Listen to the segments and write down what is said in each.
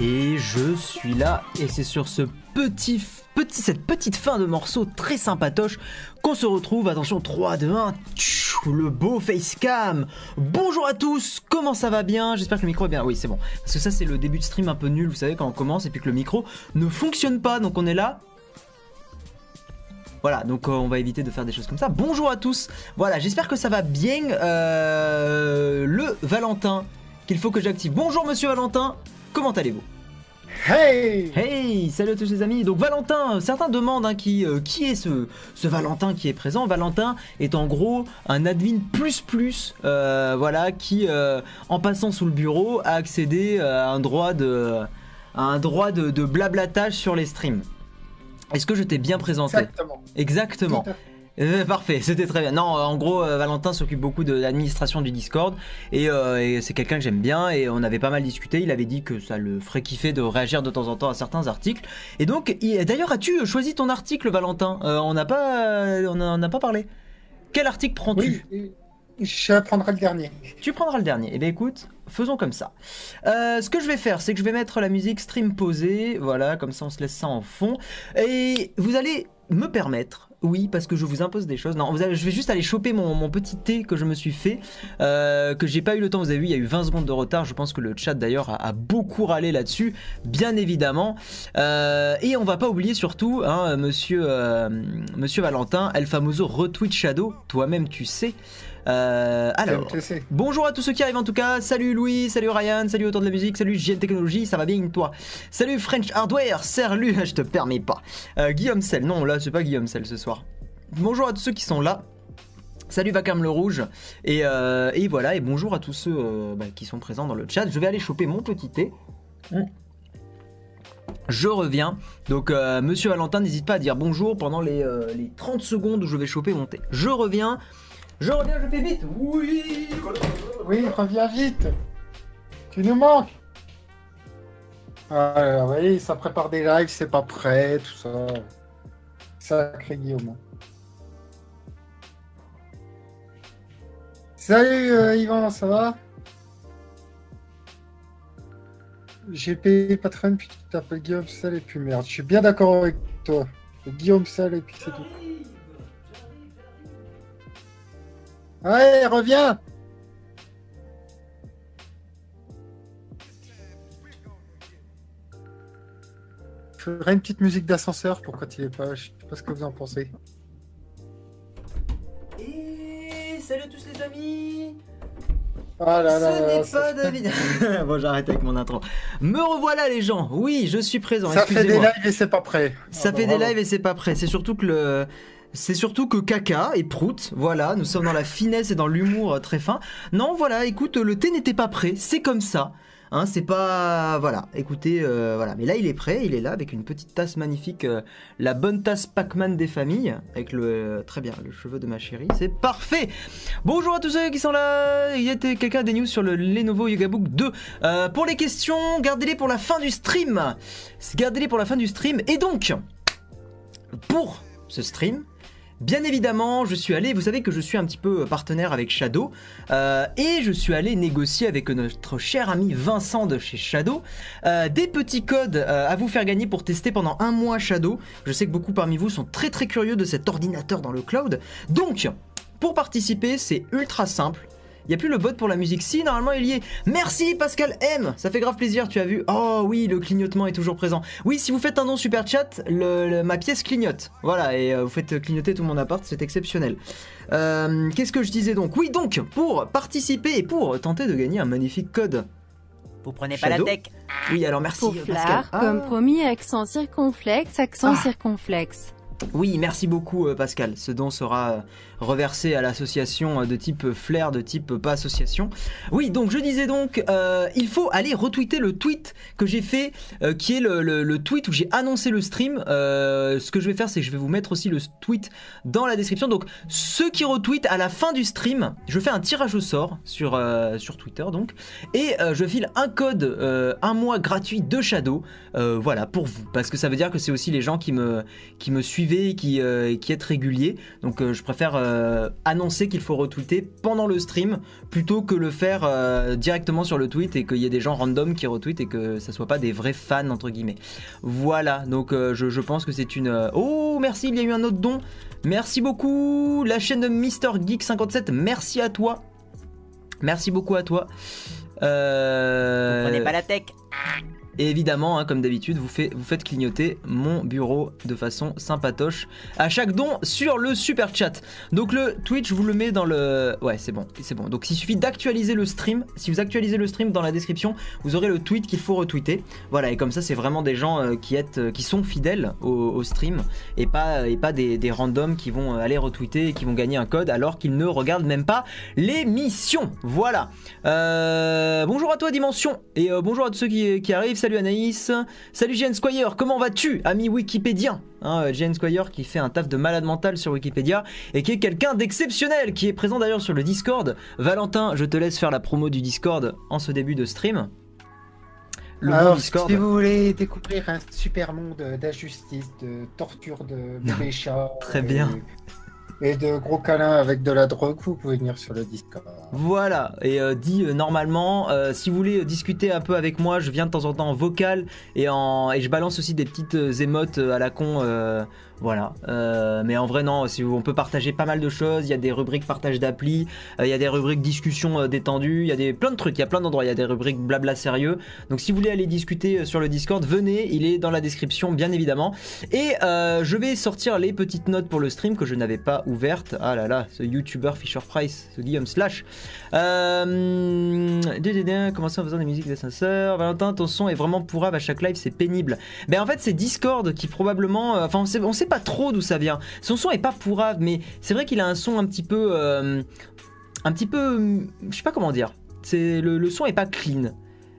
Et je suis là, et c'est sur ce petit, petit, cette petite fin de morceau très sympatoche qu'on se retrouve. Attention, 3, 2, 1, tchou, le beau facecam. Bonjour à tous, comment ça va bien? J'espère que le micro est bien. Oui, c'est bon. Parce que ça, c'est le début de stream un peu nul, vous savez, quand on commence et puis que le micro ne fonctionne pas. Donc on est là. Voilà, donc euh, on va éviter de faire des choses comme ça. Bonjour à tous. Voilà, j'espère que ça va bien. Euh, le Valentin qu'il faut que j'active. Bonjour Monsieur Valentin. Comment allez-vous Hey Hey, salut à tous les amis. Donc Valentin, certains demandent hein, qui, euh, qui est ce, ce Valentin qui est présent. Valentin est en gros un admin plus plus, euh, voilà, qui euh, en passant sous le bureau a accédé à un droit de, à un droit de, de blablatage sur les streams. Est-ce que je t'ai bien présenté Exactement. Exactement. Euh, parfait, c'était très bien. Non, euh, en gros, euh, Valentin s'occupe beaucoup de l'administration du Discord et, euh, et c'est quelqu'un que j'aime bien et on avait pas mal discuté. Il avait dit que ça le ferait kiffer de réagir de temps en temps à certains articles. Et donc, il- d'ailleurs, as-tu choisi ton article, Valentin? On n'a pas, on en a pas parlé. Quel article prends-tu? Oui, je prendrai le dernier. Tu prendras le dernier. Eh bien écoute, faisons comme ça. Euh, ce que je vais faire, c'est que je vais mettre la musique stream posée. Voilà, comme ça on se laisse ça en fond. Et vous allez me permettre, oui, parce que je vous impose des choses. Non, je vais juste aller choper mon, petit thé que je me suis fait, euh, que j'ai pas eu le temps. Vous avez vu, il y a eu 20 secondes de retard. Je pense que le chat d'ailleurs a, a beaucoup râlé là-dessus, bien évidemment. Euh, et on va pas oublier surtout, hein, monsieur, euh, monsieur Valentin, El Famoso retweet Shadow. Toi-même, tu sais. Euh, alors. Bonjour à tous ceux qui arrivent en tout cas. Salut Louis, salut Ryan, salut Autour de la musique, salut JN Technologie, ça va bien toi? Salut French Hardware, salut, je te permets pas. Euh, Guillaume Sel, non là c'est pas Guillaume Sel ce soir. Bonjour à tous ceux qui sont là. Salut Vacarme le Rouge. Et, euh, et voilà, et bonjour à tous ceux bah, qui sont présents dans le chat. Je vais aller choper mon petit thé. Je reviens. Donc, euh, monsieur Valentin, n'hésite pas à dire bonjour pendant les, euh, les 30 secondes où je vais choper mon thé. Je reviens. Je reviens, je fais vite. Oui. Oui, reviens vite. Tu nous manques. Ah, oui, ça prépare des lives, c'est pas prêt, tout ça. Sacré Guillaume. Salut euh, Yvan, ça va? J'ai payé Patreon, puis tu t'appelles Guillaume Sel et puis merde. Je suis bien d'accord avec toi. Guillaume Sel et puis c'est tout. Ouais, reviens Je ferai une petite musique d'ascenseur pour quand il est pas. Je sais pas ce que vous en pensez. Et salut à tous les amis Ah là là, Ce n'est pas David Bon j'arrête avec mon intro. Me revoilà les gens Oui, je suis présent, Ça fait des lives et c'est pas prêt. Ça Ah bah, fait des bravo. lives et c'est pas prêt. C'est surtout que le... C'est surtout que caca et prout, voilà, nous sommes dans la finesse et dans l'humour euh, très fin. Non, voilà, écoute, le thé n'était pas prêt, c'est comme ça. Hein, c'est pas... Voilà, écoutez, euh, voilà. Mais là, il est prêt, il est là avec une petite tasse magnifique, euh, la bonne tasse Pac-Man des familles, avec le... très bien, le cheveu de ma chérie, c'est parfait Bonjour à tous ceux qui sont là. Il y a quelqu'un des news sur le Lenovo Yoga Book 2. Euh, pour les questions, gardez-les pour la fin du stream. Gardez-les pour la fin du stream. Et donc, pour ce stream, Bien évidemment, je suis allé, vous savez que je suis un petit peu partenaire avec Shadow, euh, et je suis allé négocier avec notre cher ami Vincent de chez Shadow euh, des petits codes euh, à vous faire gagner pour tester pendant un mois Shadow. Je sais que beaucoup parmi vous sont très très curieux de cet ordinateur dans le cloud. Donc, pour participer, c'est ultra simple. Il n'y a plus le bot pour la musique. Si, normalement, il y est. Merci Pascal M. Ça fait grave plaisir, tu as vu. Oh oui, le clignotement est toujours présent. Oui, si vous faites un don super chat, le- le- ma pièce clignote. Voilà, et euh, vous faites clignoter tout mon appart, c'est exceptionnel. Euh, Qu'est-ce que je disais donc? Oui, donc, pour participer et pour tenter de gagner un magnifique code. Vous prenez pas Shadow la tech Oui, alors merci Pour Pascal. Ah. comme promis, accent circonflexe, accent Ah. circonflexe. Oui, merci beaucoup euh, Pascal. Ce don sera euh, reversé à l'association euh, de type Flair, de type pas association. Oui, donc je disais donc, il faut aller retweeter le tweet que j'ai fait, qui est le, tweet où j'ai annoncé le stream. Ce que je vais faire, c'est que je vais vous mettre aussi le tweet dans la description. Donc ceux qui retweetent à la fin du stream, je fais un tirage au sort sur, Twitter donc, et je file un code un mois gratuit de Shadow. voilà pour vous, parce que ça veut dire que c'est aussi les gens qui me qui me suivaient suivez et qui, euh, et qui êtes réguliers. Donc euh, je préfère euh, annoncer qu'il faut retweeter pendant le stream plutôt que le faire directement sur le tweet et qu'il y ait des gens random qui retweetent et que ça soit pas des vrais fans entre guillemets. Voilà, donc je, pense que c'est une... Oh merci, il y a eu un autre don. Merci beaucoup. La chaîne de Mister Geek 57, merci à toi. Merci beaucoup à toi. Euh... Prenez pas la tech. Et évidemment, hein, comme d'habitude, vous, fait- vous faites clignoter mon bureau de façon sympatoche à chaque don sur le super chat. Donc le Twitch, je vous le mets dans le... Ouais, c'est bon, c'est bon. Donc il suffit d'actualiser le stream. Si vous actualisez le stream dans la description, vous aurez le tweet qu'il faut retweeter. Voilà, et comme ça, c'est vraiment des gens euh, euh, qui sont fidèles au, stream et pas, et pas des, randoms qui vont aller retweeter et qui vont gagner un code alors qu'ils ne regardent même pas l'émission. Voilà. Euh, bonjour à toi Dimension et euh, bonjour à tous ceux qui arrivent. Salut Anaïs. Salut JN Squire. Comment vas-tu, ami Wikipédien hein, JN Squire qui fait un taf de malade mental sur Wikipédia et qui est quelqu'un d'exceptionnel, qui est présent d'ailleurs sur le Discord. Valentin, je te laisse faire la promo du Discord en ce début de stream. Le Alors, Discord. si vous voulez découvrir un super monde d'injustice, de torture de bébés chats, Très bien. Et de gros câlins avec de la drogue, vous pouvez venir sur le Discord. Voilà, et euh, dit euh, normalement, euh, si vous voulez euh, discuter un peu avec moi, je viens de temps en temps en vocal et, en, et je balance aussi des petites émotes à la con. Voilà, Euh, mais en vrai, non, si on peut partager pas mal de choses. Il y a des rubriques partage d'appli, euh, il y a des rubriques discussion euh, détendues, il y a des, plein de trucs, il y a plein d'endroits, il y a des rubriques blabla sérieux. Donc si vous voulez aller discuter sur le Discord, venez, il est dans la description, bien évidemment. Et je vais sortir les petites notes pour le stream que je n'avais pas ouvertes. Ah là là, ce YouTuber Fisher Price, ce Guillaume Slash. Commencer en faisant des musiques d'ascenseur? Valentin, ton son est vraiment pourrave à chaque live, c'est pénible. Ben en fait, c'est Discord qui probablement. Enfin, on sait, pas trop d'où ça vient. Son son est pas pourrave, mais c'est vrai qu'il a un son un petit peu. euh, un petit peu. Je sais pas comment dire. C'est le son est pas clean.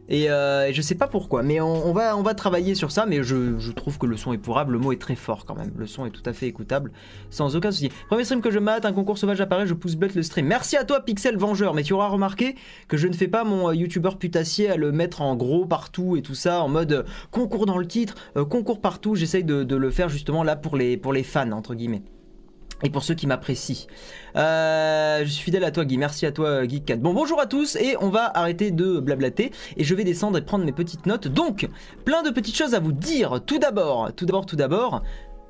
Et euh, je sais pas pourquoi, mais on, va, on va travailler sur ça. Mais je, je trouve que le son est pourrable. Le mot est très fort quand même. Le son est tout à fait écoutable, sans aucun souci. Premier stream que je mate, un concours sauvage apparaît, je pousse bête le stream. Merci à toi, Pixel Vengeur. Mais tu auras remarqué que je ne fais pas mon euh, youtubeur putassier à le mettre en gros partout et tout ça, en mode euh, concours dans le titre, concours partout. J'essaye de, de le faire justement là pour les, pour les fans, entre guillemets. Et pour ceux qui m'apprécient. Euh, je suis fidèle à toi Guy, merci à toi Geek4. Bon bonjour à tous et on va arrêter de blablater et je vais descendre et prendre mes petites notes. Donc, plein de petites choses à vous dire. Tout d'abord, tout d'abord, tout d'abord,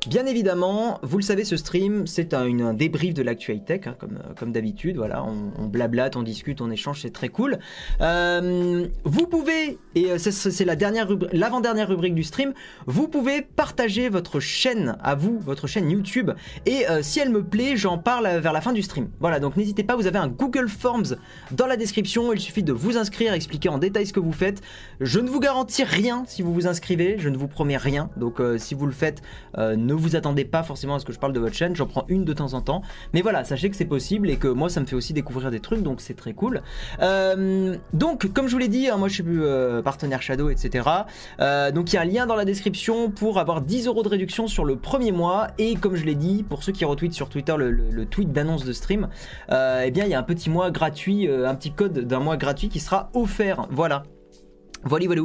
Bien évidemment, vous le savez, ce stream, c'est un, débrief de l'actu high-tech, hein, comme, euh, comme d'habitude. Voilà, on, blablate, on discute, on échange, c'est très cool. Euh, vous pouvez, et euh, c'est- la dernière l'avant-dernière rubrique du stream, vous pouvez partager votre chaîne à vous, votre chaîne YouTube, et si elle me plaît, j'en parle vers la fin du stream. Voilà, donc n'hésitez pas, vous avez un Google Forms dans la description, il suffit de vous inscrire, expliquer en détail ce que vous faites. Je ne vous garantis rien si vous vous inscrivez, je ne vous promets rien, donc si vous le faites, ne vous attendez pas forcément à ce que je parle de votre chaîne, j'en prends une de temps en temps. Mais voilà, sachez que c'est possible et que moi ça me fait aussi découvrir des trucs, donc c'est très cool. Euh, donc, comme je vous l'ai dit, hein, moi je suis euh, partenaire Shadow, etc. Euh, donc il y a un lien dans la description pour avoir 10 euros de réduction sur le premier mois. Et comme je l'ai dit, pour ceux qui retweetent sur Twitter le, le- tweet d'annonce de stream, euh, eh bien il y a un petit mois gratuit, un petit code d'un mois gratuit qui sera offert. Voilà. Voilà, voilà.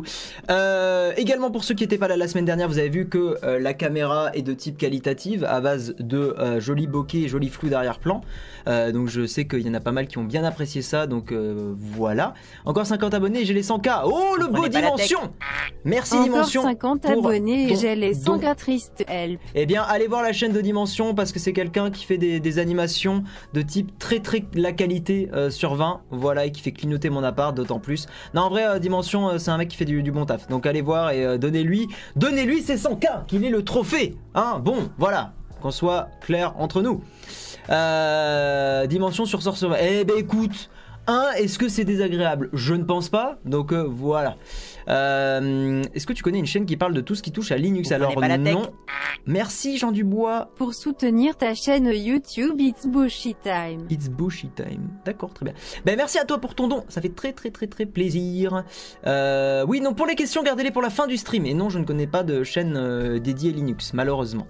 Euh, également pour ceux qui n'étaient pas là la semaine dernière, vous avez vu que euh, la caméra est de type qualitative à base de euh, jolis bokeh et jolis flous d'arrière-plan. Euh, donc je sais qu'il y en a pas mal qui ont bien apprécié ça, donc euh, voilà. Encore 50 abonnés et j'ai les 100K. Oh le beau. Dimension Merci Encore Dimension 50 pour abonnés et j'ai les don. 100 triste help. eh bien, allez voir la chaîne de Dimension parce que c'est quelqu'un qui fait des, des animations de type très très la qualité euh, sur 20. Voilà, et qui fait clignoter mon appart d'autant plus. Non, en vrai, euh, Dimension, euh, c'est un mec qui fait du, bon taf. Donc allez voir et euh, donnez-lui, donnez-lui ses 100K, qu'il ait le trophée. Hein, bon, voilà, qu'on soit clair entre nous. Euh, dimension sur Sorcerer. Eh ben écoute, est-ce que c'est désagréable? Je ne pense pas. Donc euh, voilà. Euh, est-ce que tu connais une chaîne qui parle de tout ce qui touche à Linux Vous Alors prenez pas la tech. non. Merci Jean Dubois. Pour soutenir ta chaîne YouTube It's Bushy Time. It's Bushy Time. D'accord, très bien. Ben merci à toi pour ton don. Ça fait très très très très plaisir. Euh, oui, non, pour les questions, gardez-les pour la fin du stream. Et non, je ne connais pas de chaîne euh, dédiée Linux, malheureusement.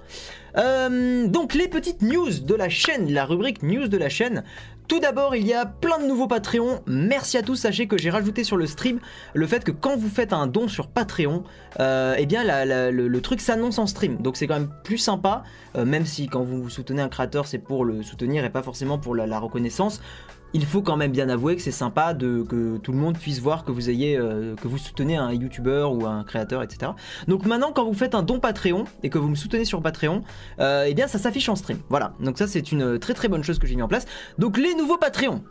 Euh, donc les petites news de la chaîne, la rubrique news de la chaîne. Tout d'abord, il y a plein de nouveaux Patreons. Merci à tous. Sachez que j'ai rajouté sur le stream le fait que quand vous faites un don sur Patreon, euh, eh bien le, truc s'annonce en stream. Donc c'est quand même plus sympa, euh, même si quand vous soutenez un créateur, c'est pour le soutenir et pas forcément pour la reconnaissance. Il faut quand même bien avouer que c'est sympa de, que tout le monde puisse voir que vous ayez euh, que vous soutenez un YouTuber ou un créateur, etc. Donc maintenant, quand vous faites un don Patreon et que vous me soutenez sur Patreon, euh, eh bien ça s'affiche en stream. Voilà. Donc ça c'est une très très bonne chose que j'ai mis en place. Donc les nouveaux Patreons.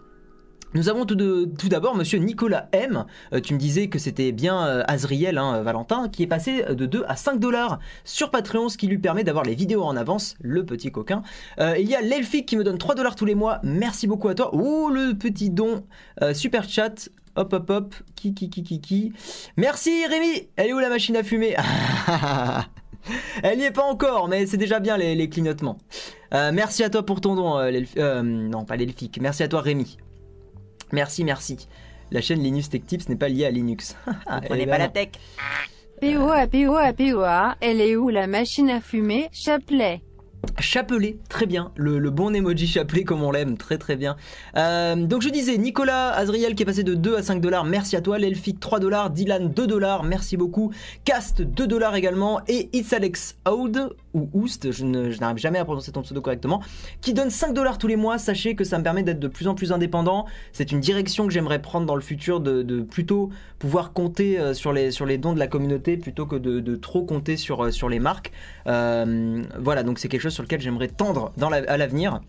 Nous avons tout d'abord monsieur Nicolas M. Euh, tu me disais que c'était bien euh, Azriel, hein, euh, Valentin, qui est passé de 2 à 5 dollars sur Patreon, ce qui lui permet d'avoir les vidéos en avance, le petit coquin. Il y a l'Elfic qui me donne 3 dollars tous les mois. Merci beaucoup à toi. Oh, le petit don. Super chat. Hop, hop, hop. Qui, qui, qui, qui, qui. Merci Rémi. Elle est où la machine à fumer? Elle n'y est pas encore, mais c'est déjà bien les, clignotements. Merci à toi pour ton don, euh, non pas l'elfique. Merci à toi Rémi. Merci, merci. La chaîne Linux Tech Tips n'est pas liée à Linux. Vous prenez pas la tech. POA POA POA, elle est où la machine à fumer Chapelet. Chapelet, très bien. Le, le bon emoji chapelet comme on l'aime, très très bien. Euh, donc je disais, Nicolas Azriel qui est passé de 2 à 5 dollars, merci à toi. L'Elfic 3 dollars, Dylan 2 dollars, merci beaucoup. Cast 2 dollars également. Et It's Alex Oud, ou Oust, je n'arrive jamais à prononcer ton pseudo correctement, qui donne 5 dollars tous les mois. Sachez que ça me permet d'être de plus en plus indépendant. C'est une direction que j'aimerais prendre dans le futur, de, plutôt pouvoir compter euh, sur les, dons de la communauté plutôt que de, trop compter sur, euh, les marques. Euh, voilà, donc c'est quelque chose sur lequel j'aimerais tendre à l'avenir.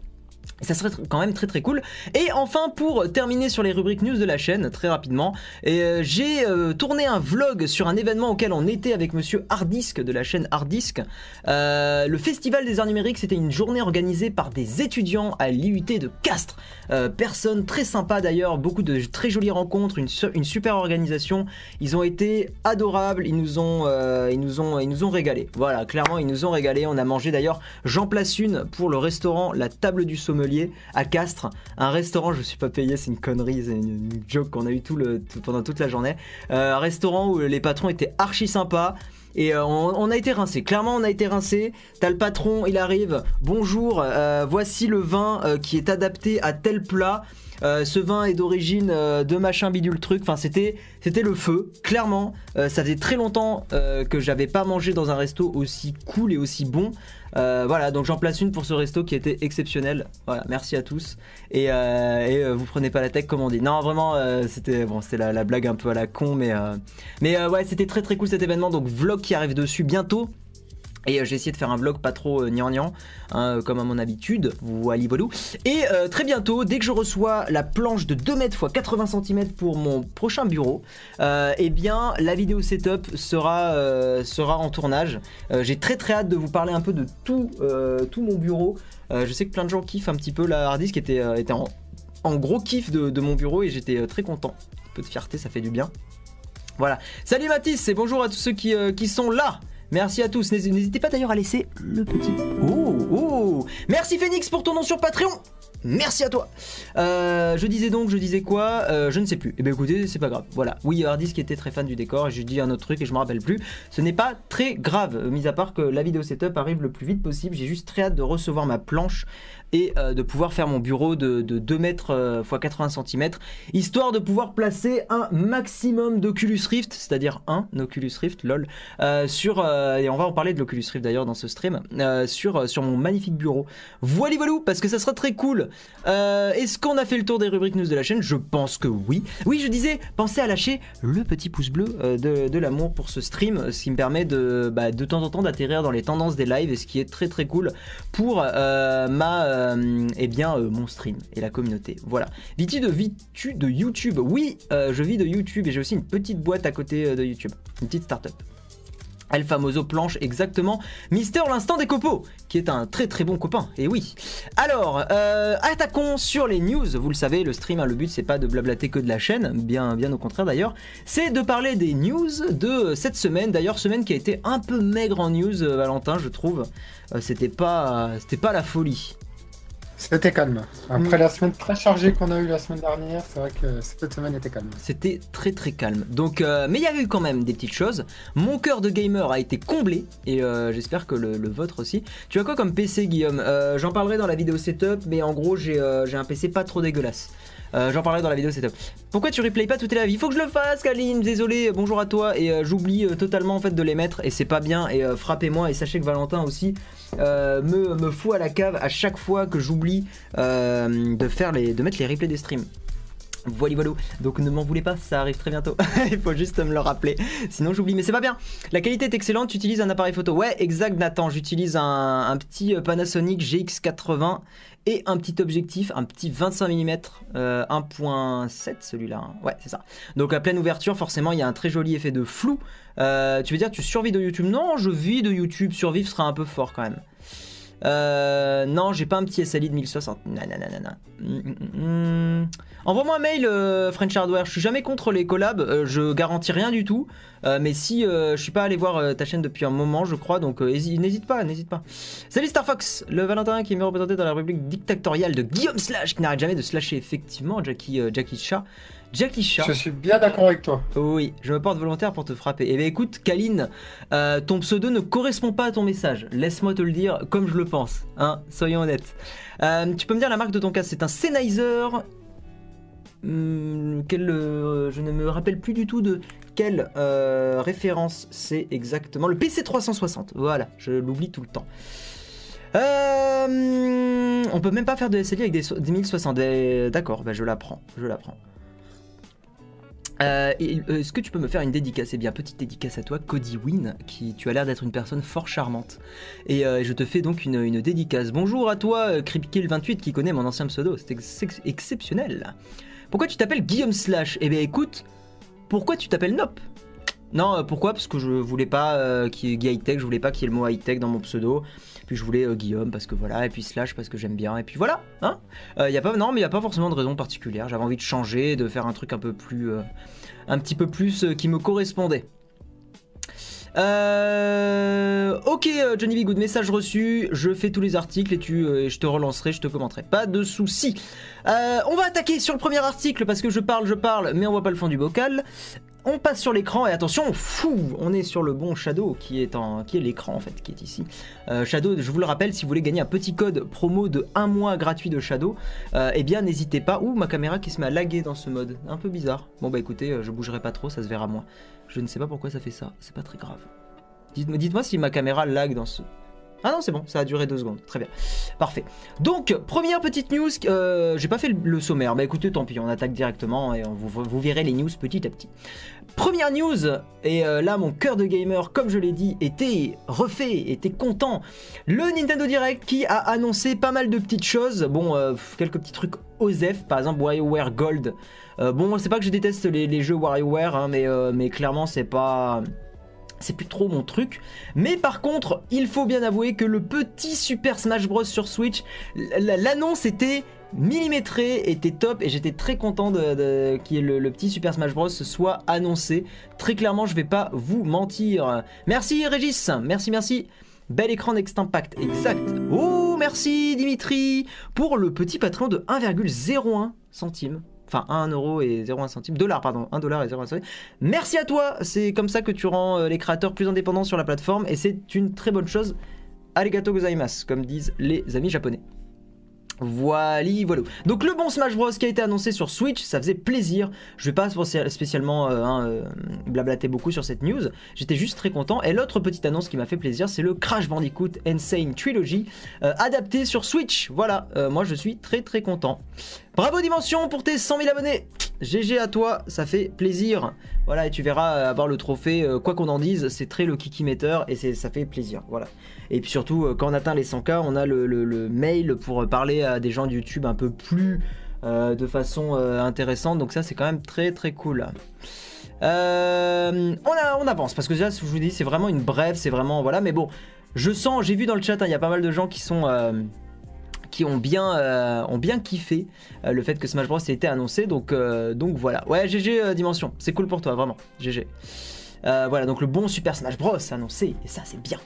Ça serait quand même très très cool. Et enfin, pour terminer sur les rubriques news de la chaîne, très rapidement, euh, j'ai euh, tourné un vlog sur un événement auquel on était avec monsieur Hardisk de la chaîne Hardisk. Euh, le Festival des Arts Numériques, c'était une journée organisée par des étudiants à l'IUT de Castres. Personnes très sympas d'ailleurs, beaucoup de très jolies rencontres, une, une super organisation. Ils ont été adorables, ils nous ont, ils nous ont, ils nous ont régalé. Voilà, clairement, ils nous ont régalé. On a mangé d'ailleurs, j'en place une pour le restaurant La Table du Sommelier à Castres. Un restaurant, je suis pas payé, c'est une connerie, c'est une, joke qu'on a eu tout le, pendant toute la journée. Euh, un restaurant où les patrons étaient archi sympas. Et euh, on, a été rincé. Clairement, on a été rincé. T'as le patron, il arrive. Bonjour, euh, voici le vin qui est adapté à tel plat. Euh, ce vin est d'origine euh, de machin bidule truc. Enfin, c'était c'était le feu. Clairement, Euh, ça faisait très longtemps que j'avais pas mangé dans un resto aussi cool et aussi bon. Voilà, donc j'en place une pour ce resto qui était exceptionnel. Voilà, merci à tous. Et, vous prenez pas la tech comme on dit. Non, vraiment, c'était bon, la, la blague un peu à la con, mais mais ouais, c'était très très cool cet événement. Donc vlog qui arrive dessus bientôt. Et euh, j'ai essayé de faire un vlog pas trop euh, gnangnan, hein, comme à mon habitude, voilà voilà. Et euh, très bientôt, dès que je reçois la planche de 2 mètres x 80 cm pour mon prochain bureau, euh, eh bien la vidéo setup sera, euh, sera en tournage. Euh, j'ai très très hâte de vous parler un peu de tout, euh, tout mon bureau. Euh, je sais que plein de gens kiffent un petit peu la hard disk était, euh, était en, en gros kiff de, de mon bureau et j'étais euh, très content. Un peu de fierté, ça fait du bien. Voilà. Salut Mathis et bonjour à tous ceux qui, euh, qui sont là. Merci à tous. N'hés- N'hésitez pas d'ailleurs à laisser le petit. Oh, oh. Merci Phoenix pour ton nom sur Patreon. Merci à toi. Euh, je disais donc, je disais quoi Euh, Je ne sais plus. Eh bien écoutez, c'est pas grave. Voilà. Oui, Hardis qui était très fan du décor et j'ai dit un autre truc et je me rappelle plus. Ce n'est pas très grave, mis à part que la vidéo setup arrive le plus vite possible. J'ai juste très hâte de recevoir ma planche et euh, de pouvoir faire mon bureau de, de 2 mètres x 80 cm, histoire de pouvoir placer un maximum d'Oculus Rift, c'est-à-dire un Oculus Rift, lol, euh, sur, euh, et on va en parler de l'Oculus Rift d'ailleurs dans ce stream, sur, sur mon magnifique bureau. Voilà, voilà, parce que ça sera très cool. Est-ce qu'on a fait le tour des rubriques news de la chaîne? Je pense que oui. Oui, je disais, pensez à lâcher le petit pouce bleu de, de l'amour pour ce stream, ce qui me permet de, bah, de temps en temps d'atterrir dans les tendances des lives, et ce qui est très très cool pour ma, euh, eh bien, euh, mon stream et la communauté. Voilà. Vis-tu de, vis-tu de YouTube? Oui, euh, je vis de YouTube et j'ai aussi une petite boîte à côté euh, de YouTube, une petite start-up. El Famoso planche exactement Mister l'instant des copeaux qui est un très très bon copain. Et oui. Alors attaquons sur les news. Vous le savez le stream hein, le but c'est pas de blablater que de la chaîne. Bien bien au contraire d'ailleurs. C'est de parler des news de cette semaine. D'ailleurs semaine qui a été un peu maigre en news Valentin je trouve. Euh, c'était pas c'était pas la folie C'était calme. Après la semaine très chargée qu'on a eue la semaine dernière, c'est vrai que cette semaine était calme. C'était très très calme. Donc, euh, mais il y a eu quand même des petites choses. Mon cœur de gamer a été comblé et euh, j'espère que le, le vôtre aussi. Tu as quoi comme PC, Guillaume? Euh, J'en parlerai dans la vidéo setup, mais en gros, j'ai j'ai un PC pas trop dégueulasse. Euh, J'en parlerai dans la vidéo setup. Pourquoi tu replays pas toutes les lives Il faut que je le fasse, Kaline. Désolé, bonjour à toi. Et euh, j'oublie euh, totalement en fait de les mettre et c'est pas bien. Et frappez-moi. Et sachez que Valentin aussi me, me fout à la cave à chaque fois que j'oublie de de mettre les replays des streams. Voilà, voilà. Donc ne m'en voulez pas, ça arrive très bientôt. Il faut juste me le rappeler. Sinon j'oublie, mais c'est pas bien. La qualité est excellente. Tu utilises un appareil photo. Ouais, exact, Nathan. J'utilise un, petit euh, Panasonic GX80 et un petit objectif, un petit 25 mm euh, 1.7 celui-là. hein. Ouais, c'est ça. Donc à pleine ouverture, forcément, il y a un très joli effet de flou. Euh, tu veux dire, tu survis de YouTube? Non, je vis de YouTube. Survivre sera un peu fort quand même. Euh, non, j'ai pas un petit SLI de 1060. Nanana. Mm, mm, mm. Envoie-moi un mail, euh, French Hardware. Je suis jamais contre les collabs. euh, je garantis rien du tout. Euh, mais si je suis pas allé voir ta chaîne depuis un moment, je crois. Donc hési- n'hésite pas, n'hésite pas. Salut Star Fox, le Valentin qui est représenté dans la rubrique dictatoriale de Guillaume Slash, qui n'arrête jamais de slasher effectivement Jackie, Jackie Chat. Jackie Chat. Je suis bien d'accord avec toi. Oui, je me porte volontaire pour te frapper. Eh bien écoute, Kaline, euh, ton pseudo ne correspond pas à ton message. Laisse-moi te le dire comme je le pense. Hein, soyons honnêtes. Euh, tu peux me dire la marque de ton casque C'est un Sennheiser. Hum, quel, euh, je ne me rappelle plus du tout de quelle euh, référence c'est exactement. Le PC360. Voilà, je l'oublie tout le temps. Euh, on peut même pas faire de SLI avec des, so- des 1060. Eh, D'accord, bah je la prends. Je Est-ce que tu peux me faire une dédicace? Eh bien, petite dédicace à toi, Cody Win, qui tu as l'air d'être une personne fort charmante. Et je te fais donc une, dédicace. Bonjour à toi, euh, Creepkill28, qui connaît mon ancien pseudo. C'est ex- ex- exceptionnel. Pourquoi tu t'appelles Guillaume Slash Eh bien, écoute, pourquoi tu t'appelles Nop? Non, euh, pourquoi? Parce que je voulais pas euh, qu'il y ait High Tech, je voulais pas qu'il y ait le mot high tech dans mon pseudo. Puis je voulais euh, Guillaume parce que voilà, et puis Slash parce que j'aime bien, et puis voilà, hein? Y a pas, Non, mais il n'y a pas forcément de raison particulière. J'avais envie de changer, de faire un truc un peu plus. un petit peu plus qui me correspondait. Euh, ok euh, Johnny B. Good message reçu. Je fais tous les articles et tu euh, je te relancerai je te commenterai. Pas de soucis Euh, on va attaquer sur le premier article parce que je parle je parle mais on voit pas le fond du bocal on passe sur l'écran et attention fou on est sur le bon Shadow qui est en qui est l'écran en fait qui est ici. Euh, Shadow je vous le rappelle si vous voulez gagner un petit code promo de un mois gratuit de Shadow euh, eh bien n'hésitez pas. Ouh ma caméra qui se met à laguer dans ce mode. Un peu bizarre. Bon bah écoutez euh, je bougerai pas trop ça se verra moins. Je ne sais pas pourquoi ça fait ça. C'est pas très grave. Dites-moi dites-moi si ma caméra lag dans ce. Ah non, c'est bon, ça a duré deux secondes. Très bien. Parfait. Donc, première petite news. euh, J'ai pas fait le, sommaire. Bah écoutez, tant pis, on attaque directement et on, vous, vous verrez les news petit à petit. Première news, et euh, là, mon cœur de gamer, comme je l'ai dit, était refait, était content. Le Nintendo Direct qui a annoncé pas mal de petites choses. Bon, euh, quelques petits trucs OSEF, par exemple WarioWare Gold. Bon, c'est pas que je déteste les, jeux WarioWare, hein, mais, mais clairement, c'est pas c'est plus trop mon truc. Mais par contre, il faut bien avouer que le petit Super Smash Bros sur Switch, l'annonce était millimétrée, était top et j'étais très content de, le petit Super Smash Bros soit annoncé. Très clairement, je vais pas vous mentir. Merci Régis, merci merci. Bel écran Next Impact, exact. Oh, merci Dimitri pour le petit patron de 1,01 centime. Enfin, 1 euro et 0,1 centime. Dollar, pardon. 1 dollar et 0,1 centime. Merci à toi. C'est comme ça que tu rends euh, les créateurs plus indépendants sur la plateforme et c'est une très bonne chose. Arigato gozaimasu, comme disent les amis japonais. Voilà, voilà. Donc le bon Smash Bros qui a été annoncé sur Switch, ça faisait plaisir. Je vais pas spécial- spécialement euh, hein, euh, blablater beaucoup sur cette news. J'étais juste très content. Et l'autre petite annonce qui m'a fait plaisir, c'est le Crash Bandicoot Insane Trilogy adapté sur Switch. Voilà, moi je suis très très content. Bravo Dimension pour tes 100 000 abonnés. GG à toi, ça fait plaisir. Voilà, et tu verras avoir le trophée, euh, quoi qu'on en dise, c'est très le kiki metteur et ça fait plaisir. Voilà. Et puis surtout, euh, quand on atteint les 100K, on a le, mail pour parler à des gens de YouTube un peu plus euh, de façon intéressante. Donc ça, c'est quand même très très cool. On, avance parce que déjà, je vous dis, c'est vraiment une brève, c'est vraiment voilà. Mais bon, je sens, j'ai vu dans le chat, hein, il y a pas mal de gens qui sont qui ont bien, euh, ont kiffé euh, le fait que Smash Bros ait été annoncé. Donc, euh, donc voilà. Ouais, GG Dimension, c'est cool pour toi, vraiment. GG. Voilà, donc le bon Super Smash Bros annoncé, et ça c'est bien.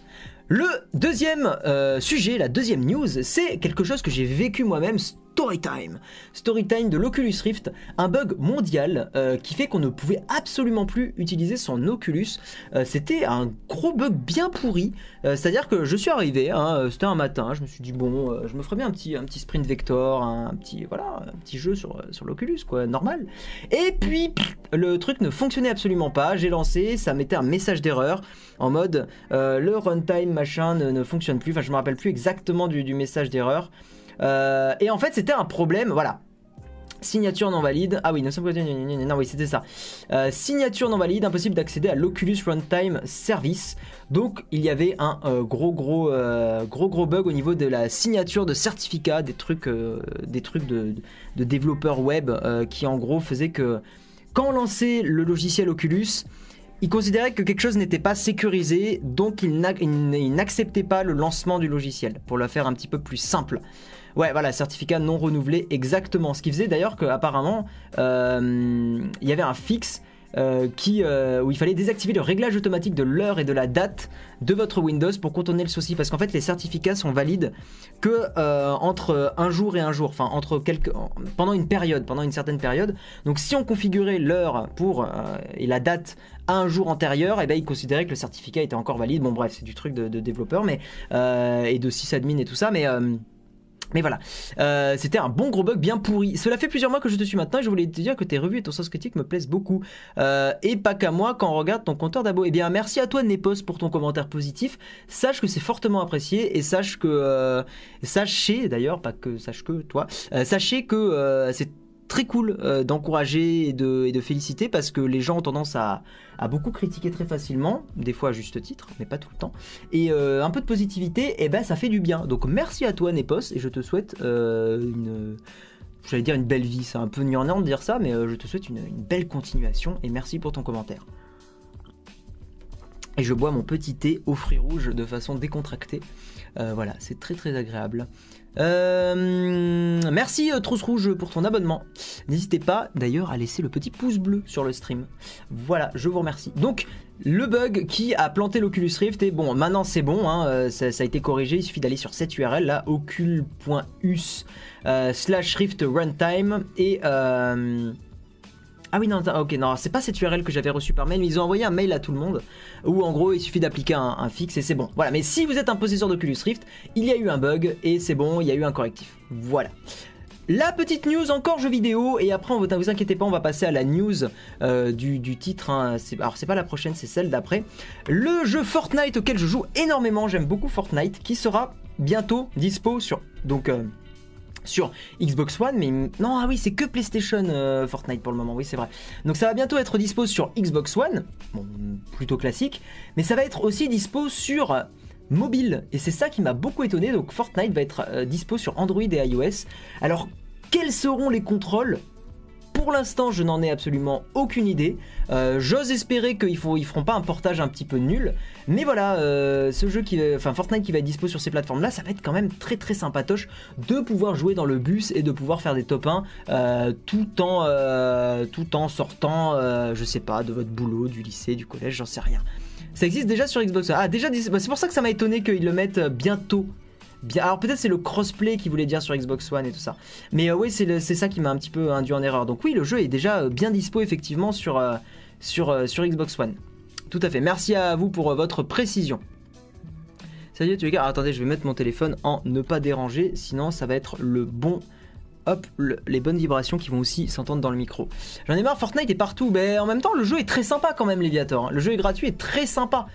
Le deuxième sujet, la deuxième news, c'est quelque chose que j'ai vécu moi-même, Storytime. Storytime de l'Oculus Rift, un bug mondial euh, qui fait qu'on ne pouvait absolument plus utiliser son Oculus. Euh, c'était un gros bug bien pourri, euh, c'est-à-dire que je suis arrivé, hein, c'était un matin, je me suis dit bon, je me ferais bien un petit, un petit sprint vector, un, petit voilà, un petit jeu sur, l'Oculus quoi, normal. Et puis le truc ne fonctionnait absolument pas, j'ai lancé, ça mettait un message d'erreur en mode le runtime machin ne, ne fonctionne plus, enfin je me rappelle plus exactement du message d'erreur. Euh, et en fait, c'était un problème. Voilà. Signature non valide. Ah oui, 950 non oui, c'était ça. Euh, signature non valide, impossible d'accéder à l'Oculus Runtime Service. Donc il y avait un euh, gros gros gros gros bug au niveau de la signature de certificat, des trucs des trucs de, de développeurs web qui en gros faisaient que quand on lançait le logiciel Oculus, il considérait que quelque chose n'était pas sécurisé, donc il n'acceptait pas le lancement du logiciel, pour le faire un petit peu plus simple. Ouais, voilà, certificat non renouvelé, exactement. Ce qui faisait d'ailleurs qu'apparemment, euh, il y avait un fixe euh, qui, euh, où il fallait désactiver le réglage automatique de l'heure et de la date de votre Windows pour contourner le souci. Parce qu'en fait, les certificats sont valides que entre un jour et un jour, enfin entre quelques, pendant une période, pendant une certaine période. Donc si on configurait l'heure pour et la date à un jour antérieur, et ben il considérait que le certificat était encore valide. Bon bref, c'est du truc de, de développeur, mais et de sysadmin et tout ça, mais mais voilà, Euh, c'était un bon gros bug bien pourri. Cela fait plusieurs mois que je te suis maintenant et je voulais te dire que tes revues et ton sens critique me plaisent beaucoup. Euh, et pas qu'à moi quand on regarde ton compteur d'abo. Eh bien, merci à toi Nepos pour ton commentaire positif. Sache que c'est fortement apprécié et sache que euh, sachez d'ailleurs, pas que sache que toi, sachez que c'est très cool euh, d'encourager et de, et de féliciter parce que les gens ont tendance à, beaucoup critiquer très facilement, des fois à juste titre, mais pas tout le temps. Et euh, un peu de positivité, et ben ça fait du bien. Donc merci à toi Nepos et je te souhaite euh, une j'allais dire une belle vie, c'est un peu gnangnan de dire ça, mais je te souhaite une, belle continuation et merci pour ton commentaire. Et je bois mon petit thé au fruits rouges de façon décontractée. Voilà, c'est très très agréable. Euh, merci euh, Trousse Rouge pour ton abonnement. N'hésitez pas d'ailleurs à laisser le petit pouce bleu sur le stream. Voilà, je vous remercie. Donc, le bug qui a planté l'Oculus Rift, et bon, maintenant c'est bon, hein, euh, ça, a été corrigé, il suffit d'aller sur cette URL là, ocul.us slash Rift Runtime, et... ah oui, non, ok, non, c'est pas cette URL que j'avais reçue par mail, mais ils ont envoyé un mail à tout le monde où en gros il suffit d'appliquer un, fixe et c'est bon. Voilà, mais si vous êtes un possesseur d'Oculus Rift, il y a eu un bug et c'est bon, il y a eu un correctif. Voilà. La petite news encore jeu vidéo et après on vous inquiétez pas on va passer à la news euh, du, du titre hein. Alors c'est pas la prochaine c'est celle d'après le jeu Fortnite auquel je joue énormément j'aime beaucoup Fortnite qui sera bientôt dispo sur donc euh, sur Xbox One, mais non, ah oui, c'est que PlayStation euh, Fortnite pour le moment, oui, c'est vrai. Donc ça va bientôt être dispo sur Xbox One, bon, plutôt classique, mais ça va être aussi dispo sur mobile, et c'est ça qui m'a beaucoup étonné. Donc Fortnite va être euh, dispo sur Android et iOS. Alors, quels seront les contrôles pour l'instant, je n'en ai absolument aucune idée. Euh, J'ose espérer qu'ils ils feront pas un portage un petit peu nul. Mais voilà, euh, ce jeu qui, enfin Fortnite qui va être dispo sur ces plateformes-là, ça va être quand même très très sympatoche de pouvoir jouer dans le bus et de pouvoir faire des top 1 euh, tout en tout en sortant, je sais pas, de votre boulot, du lycée, du collège, j'en sais rien. Ça existe déjà sur Xbox. Ah déjà, bah, c'est pour ça que ça m'a étonné qu'ils le mettent bientôt. Alors peut-être c'est le crossplay qui voulait dire sur Xbox One et tout ça. Mais euh, oui, c'est ça qui m'a un petit peu induit en erreur. Donc oui, le jeu est déjà euh, bien dispo effectivement sur, euh, sur, sur Xbox One. Tout à fait. Merci à vous pour votre précision. Salut les gars. Alors, attendez, je vais mettre mon téléphone en ne pas déranger, sinon ça va être le bon. Hop, le- les bonnes vibrations qui vont aussi s'entendre dans le micro. J'en ai marre, Fortnite est partout. Mais en même temps, le jeu est très sympa quand même, Léviator. hein. Le jeu est gratuit et très sympa.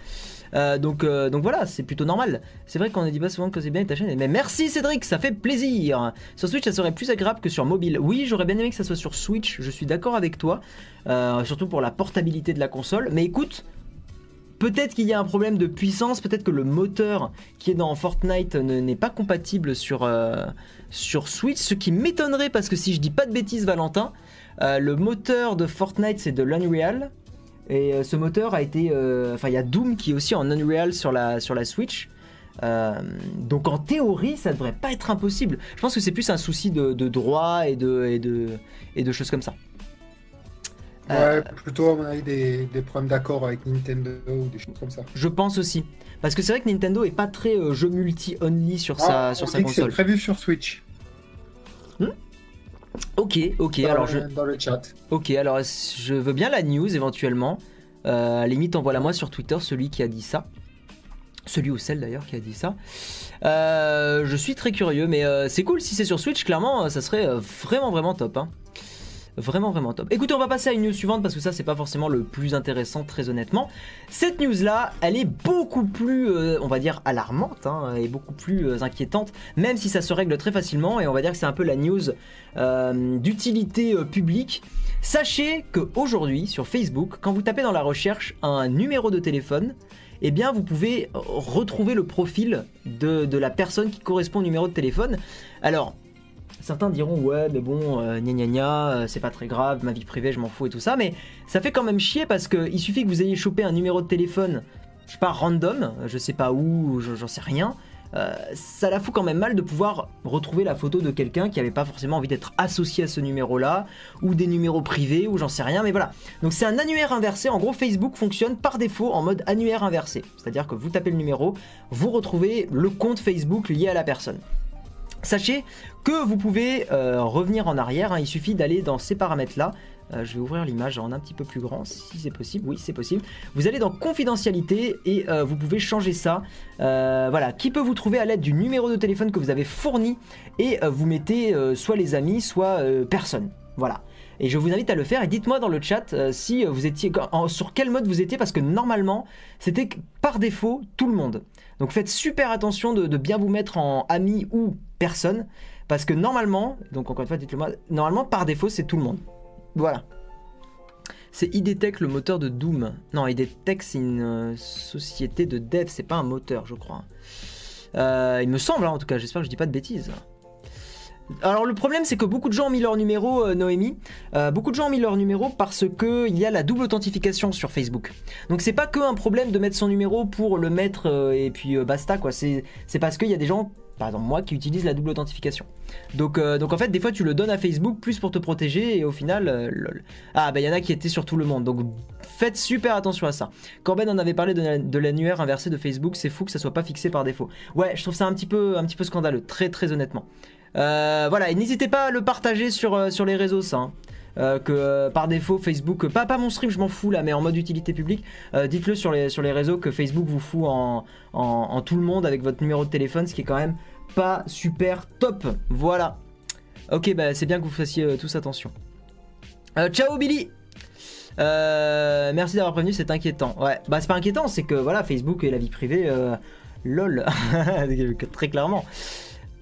Euh, donc, euh, donc voilà, c'est plutôt normal. C'est vrai qu'on ne dit pas souvent que c'est bien ta chaîne. Mais merci Cédric, ça fait plaisir. Sur Switch, ça serait plus agréable que sur mobile. Oui, j'aurais bien aimé que ça soit sur Switch. Je suis d'accord avec toi. Euh, surtout pour la portabilité de la console. Mais écoute, peut-être qu'il y a un problème de puissance. Peut-être que le moteur qui est dans Fortnite ne- n'est pas compatible sur, sur Switch. Ce qui m'étonnerait parce que si je dis pas de bêtises, Valentin, le moteur de Fortnite c'est de l'Unreal. Et euh, ce moteur a été. euh, Enfin, il y a Doom qui est aussi en Unreal sur la, sur la Switch. Euh, donc en théorie, ça devrait pas être impossible. Je pense que c'est plus un souci de, de droit et de, et, de, et de choses comme ça. Euh, Ouais, plutôt à mon avis des, des problèmes d'accord avec Nintendo ou des choses comme ça. Je pense aussi. Parce que c'est vrai que Nintendo est pas très euh, jeu multi-only sur sa, Ah, sur on sa dit que c'est console. prévu sur Switch. Ok, ok, dans, alors le, je, dans le chat. ok, alors je veux bien la news éventuellement. Euh, à la limite, envoie-la moi sur Twitter, celui qui a dit ça. Celui ou celle d'ailleurs qui a dit ça. Euh, je suis très curieux, mais euh, c'est cool si c'est sur Switch, clairement, ça serait vraiment vraiment top. hein. Vraiment vraiment top. Écoutez, on va passer à une news suivante parce que ça c'est pas forcément le plus intéressant très honnêtement. Cette news là, elle est beaucoup plus, euh, on va dire, alarmante hein, et beaucoup plus euh, inquiétante, même si ça se règle très facilement et on va dire que c'est un peu la news euh, d'utilité publique. Sachez qu'aujourd'hui sur Facebook, quand vous tapez dans la recherche un numéro de téléphone, eh bien vous pouvez retrouver le profil de, de la personne qui correspond au numéro de téléphone. Alors, certains diront ouais mais bon, euh, gna gna gna, euh, c'est pas très grave, ma vie privée je m'en fous et tout ça, mais ça fait quand même chier parce que il suffit que vous ayez chopé un numéro de téléphone, je sais pas, random, je sais pas où, je- j'en sais rien. euh, ça la fout quand même mal de pouvoir retrouver la photo de quelqu'un qui avait pas forcément envie d'être associé à ce numéro-là, ou des numéros privés, ou j'en sais rien, mais voilà. Donc c'est un annuaire inversé. En gros, Facebook fonctionne par défaut en mode annuaire inversé. C'est-à-dire que vous tapez le numéro, vous retrouvez le compte Facebook lié à la personne. Sachez que vous pouvez euh, revenir en arrière, hein, il suffit d'aller dans ces paramètres-là. Euh, je vais ouvrir l'image en un petit peu plus grand, si c'est possible. Oui, c'est possible. Vous allez dans confidentialité et euh, vous pouvez changer ça. Voilà, qui peut vous trouver à l'aide du numéro de téléphone que vous avez fourni et vous mettez soit les amis, soit personne. Voilà. Et je vous invite à le faire et dites-moi dans le chat si vous étiez sur quel mode vous étiez parce que normalement c'était par défaut tout le monde. Donc faites super attention de, de bien vous mettre en ami ou personne parce que normalement, donc encore une fois dites-le moi, normalement par défaut c'est tout le monde. Voilà. C'est IDTech le moteur de Doom. Non, IDTech c'est une euh, société de dev, c'est pas un moteur je crois. Euh, il me semble hein, en tout cas, j'espère que je dis pas de bêtises. Alors le problème c'est que beaucoup de gens ont mis leur numéro euh, Noémie, beaucoup de gens ont mis leur numéro parce que il y a la double authentification sur Facebook. Donc c'est pas que un problème de mettre son numéro pour le mettre et puis basta quoi. C'est parce qu'il y a des gens, par exemple moi, qui utilisent la double authentification. Donc euh, donc en fait des fois tu le donnes à Facebook plus pour te protéger et au final euh, lol. ah bah il y en a qui étaient sur tout le monde. Donc faites super attention à ça. Corben en avait parlé de, la- de l'annuaire inversé de Facebook. C'est fou que ça soit pas fixé par défaut. Ouais, je trouve ça un petit peu un petit peu scandaleux, très très honnêtement. Euh, voilà, et n'hésitez pas à le partager sur, les réseaux, ça. hein. Que par défaut Facebook, pas, pas mon stream, je m'en fous là, mais en mode utilité publique, dites-le sur les, réseaux que Facebook vous fout en tout le monde avec votre numéro de téléphone, ce qui est quand même pas super top. Voilà. Ok, bah c'est bien que vous fassiez euh, tous attention. Euh, ciao Billy Euh, Merci d'avoir prévenu, c'est inquiétant. Ouais, bah c'est pas inquiétant, c'est que voilà, Facebook et la vie privée, lol, très clairement.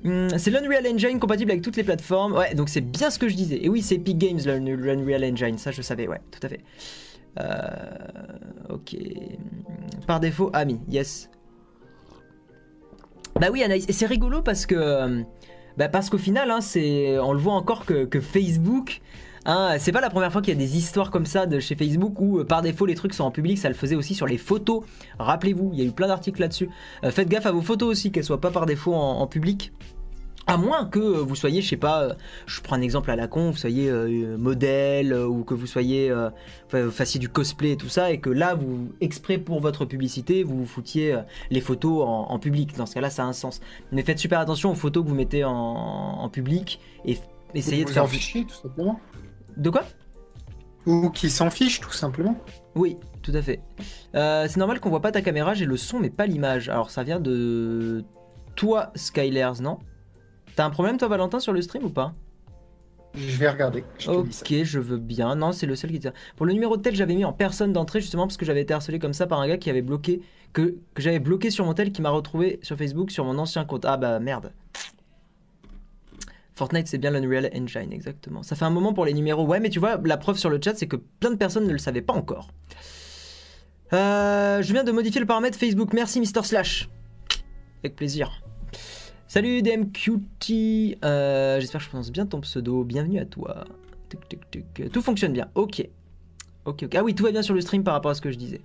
Hum, C'est l'Unreal Engine compatible avec toutes les plateformes. Ouais, donc c'est bien ce que je disais. Et oui, c'est Epic Games l'Unreal Engine, ça je savais, ouais, tout à fait. Ok. Par défaut, ami, yes. Bah oui, c'est rigolo parce que. euh, Bah parce qu'au final, hein, on le voit encore que, Facebook. hein, c'est pas la première fois qu'il y a des histoires comme ça de chez Facebook où euh, par défaut les trucs sont en public, ça le faisait aussi sur les photos. Rappelez-vous, il y a eu plein d'articles là-dessus. Euh, faites gaffe à vos photos aussi, qu'elles soient pas par défaut en public. À moins que vous soyez, je sais pas, euh, je prends un exemple à la con, vous soyez euh, modèle euh, ou que vous soyez, euh, fassiez du cosplay et tout ça, et que là, vous, exprès pour votre publicité, vous foutiez les photos en, en public. Dans ce cas-là, ça a un sens. Mais faites super attention aux photos que vous mettez en, en public et essayez de vous faire. en tout simplement. De quoi? Ou qui s'en fichent, tout simplement. Oui, tout à fait. Euh, c'est normal qu'on voit pas ta caméra, j'ai le son mais pas l'image. Alors ça vient de toi, Skylers, non? T'as un problème toi, Valentin, sur le stream ou pas? Je vais regarder. Je. Ok, je veux bien. Non, c'est le seul qui tient. Pour le numéro de tel, j'avais mis en personne d'entrée justement parce que j'avais été harcelé comme ça par un gars qui avait bloqué que, que j'avais bloqué sur mon tel qui m'a retrouvé sur Facebook sur mon ancien compte. Ah bah merde. Fortnite, c'est bien l'Unreal Engine, exactement. Ça fait un moment pour les numéros. Ouais, mais tu vois, la preuve sur le chat, c'est que plein de personnes ne le savaient pas encore. Euh, je viens de modifier le paramètre Facebook. Merci, Mister Slash. Avec plaisir. Salut DMQT. Euh, J'espère que je prononce bien ton pseudo. Bienvenue à toi. Tout fonctionne bien. Ok. Ok, ok. Ah oui, tout va bien sur le stream par rapport à ce que je disais.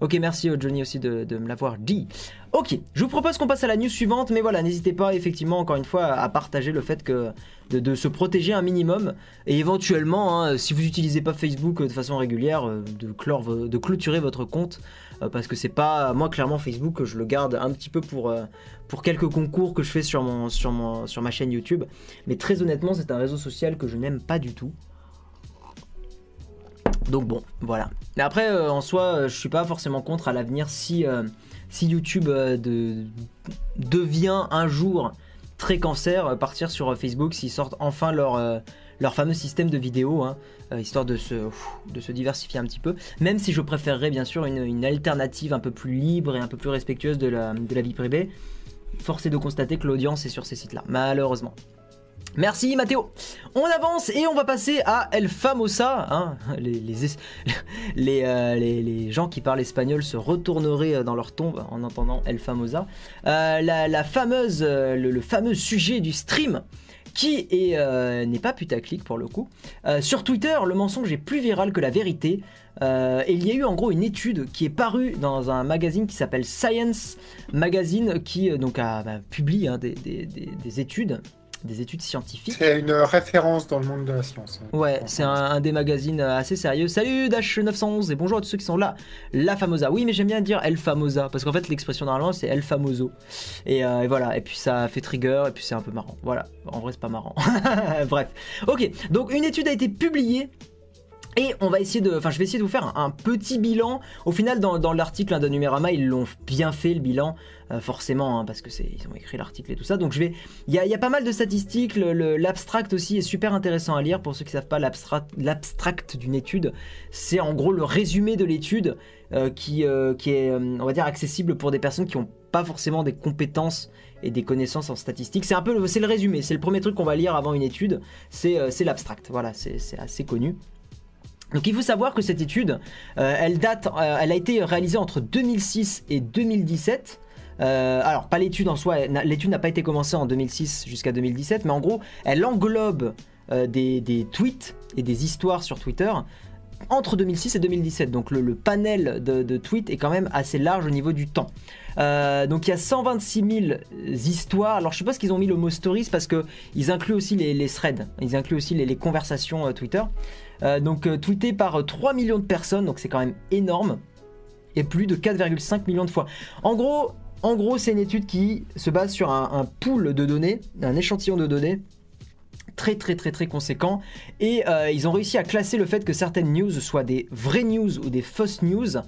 Ok, merci euh, Johnny aussi de, me l'avoir dit. Ok, je vous propose qu'on passe à la news suivante, mais voilà, n'hésitez pas effectivement encore une fois à partager le fait que de, se protéger un minimum et éventuellement, hein, si vous n'utilisez pas Facebook euh, de façon régulière, euh, de, clôturer votre compte parce que c'est pas moi clairement Facebook, je le garde un petit peu pour euh, pour quelques concours que je fais sur mon sur mon sur ma chaîne YouTube, mais très honnêtement, c'est un réseau social que je n'aime pas du tout. Donc bon, voilà. Mais après, euh, en soi, euh, je suis pas forcément contre à l'avenir si, euh, si YouTube euh, de- devient un jour très cancer, euh, partir sur euh, Facebook s'ils sortent enfin leur, euh, fameux système de vidéo, hein, histoire de se, diversifier un petit peu. Même si je préférerais bien sûr une, alternative un peu plus libre et un peu plus respectueuse de la, de la vie privée. Force est de constater que l'audience est sur ces sites-là, malheureusement. Merci Mathéo. On avance et on va passer à El Famosa. hein. Les, les, es- les, euh, les- les gens qui parlent espagnol se retourneraient euh, dans leur tombe en entendant El Famosa. Euh, la, fameuse, le, fameux sujet du stream qui est, n'est pas putaclic pour le coup. Sur Twitter, le mensonge est plus viral que la vérité. Et il y a eu en gros une étude qui est parue dans un magazine qui s'appelle Science Magazine qui donc a bah, publie hein, des- des- des études, des études scientifiques. C'est une référence dans le monde de la science. hein. Ouais, c'est un, un des magazines euh, assez sérieux. Salut Dash911 et bonjour à tous ceux qui sont là. La Famosa. Oui, mais j'aime bien dire El Famosa parce qu'en fait l'expression normalement c'est El Famoso. Et, euh, et voilà, et puis ça fait trigger et puis c'est un peu marrant. Voilà, en vrai c'est pas marrant. Bref. Ok, donc une étude a été publiée. Et on va essayer de, enfin, je vais essayer de vous faire un, petit bilan. Au final, dans, dans l'article hein, Numérama, ils l'ont bien fait le bilan, euh, forcément, hein, parce que c'est, ils ont écrit l'article et tout ça. Donc je vais, il y y a pas mal de statistiques. L'abstract aussi est super intéressant à lire pour ceux qui savent pas. l'abstract- d'une étude, c'est en gros le résumé de l'étude euh, qui, euh, qui est, on va dire, accessible pour des personnes qui n'ont pas forcément des compétences et des connaissances en statistique. C'est un peu, c'est le résumé. C'est le premier truc qu'on va lire avant une étude. C'est, c'est l'abstract. Voilà, c'est c'est assez connu. Donc il faut savoir que cette étude, euh, elle date, euh, elle a été réalisée entre 2006 et 2017. Euh, alors pas l'étude en soi, l'étude n'a pas été commencée en 2006 jusqu'à 2017, mais en gros, elle englobe des tweets et des histoires sur Twitter entre 2006 et 2017. Donc le, panel de, tweets est quand même assez large au niveau du temps. Euh, donc il y a 126 000 histoires. Alors je suppose qu'ils ont mis le mot stories parce que ils incluent aussi les, threads, ils incluent aussi les, conversations euh, Twitter. Euh, donc tweeté par euh, 3 millions de personnes, donc c'est quand même énorme, et plus de 4,5 millions de fois. En gros, en gros, c'est une étude qui se base sur un, un pool de données, un échantillon de données très très très très conséquent et euh, ils ont réussi à classer le fait que certaines news soient des vraies news ou des fausses news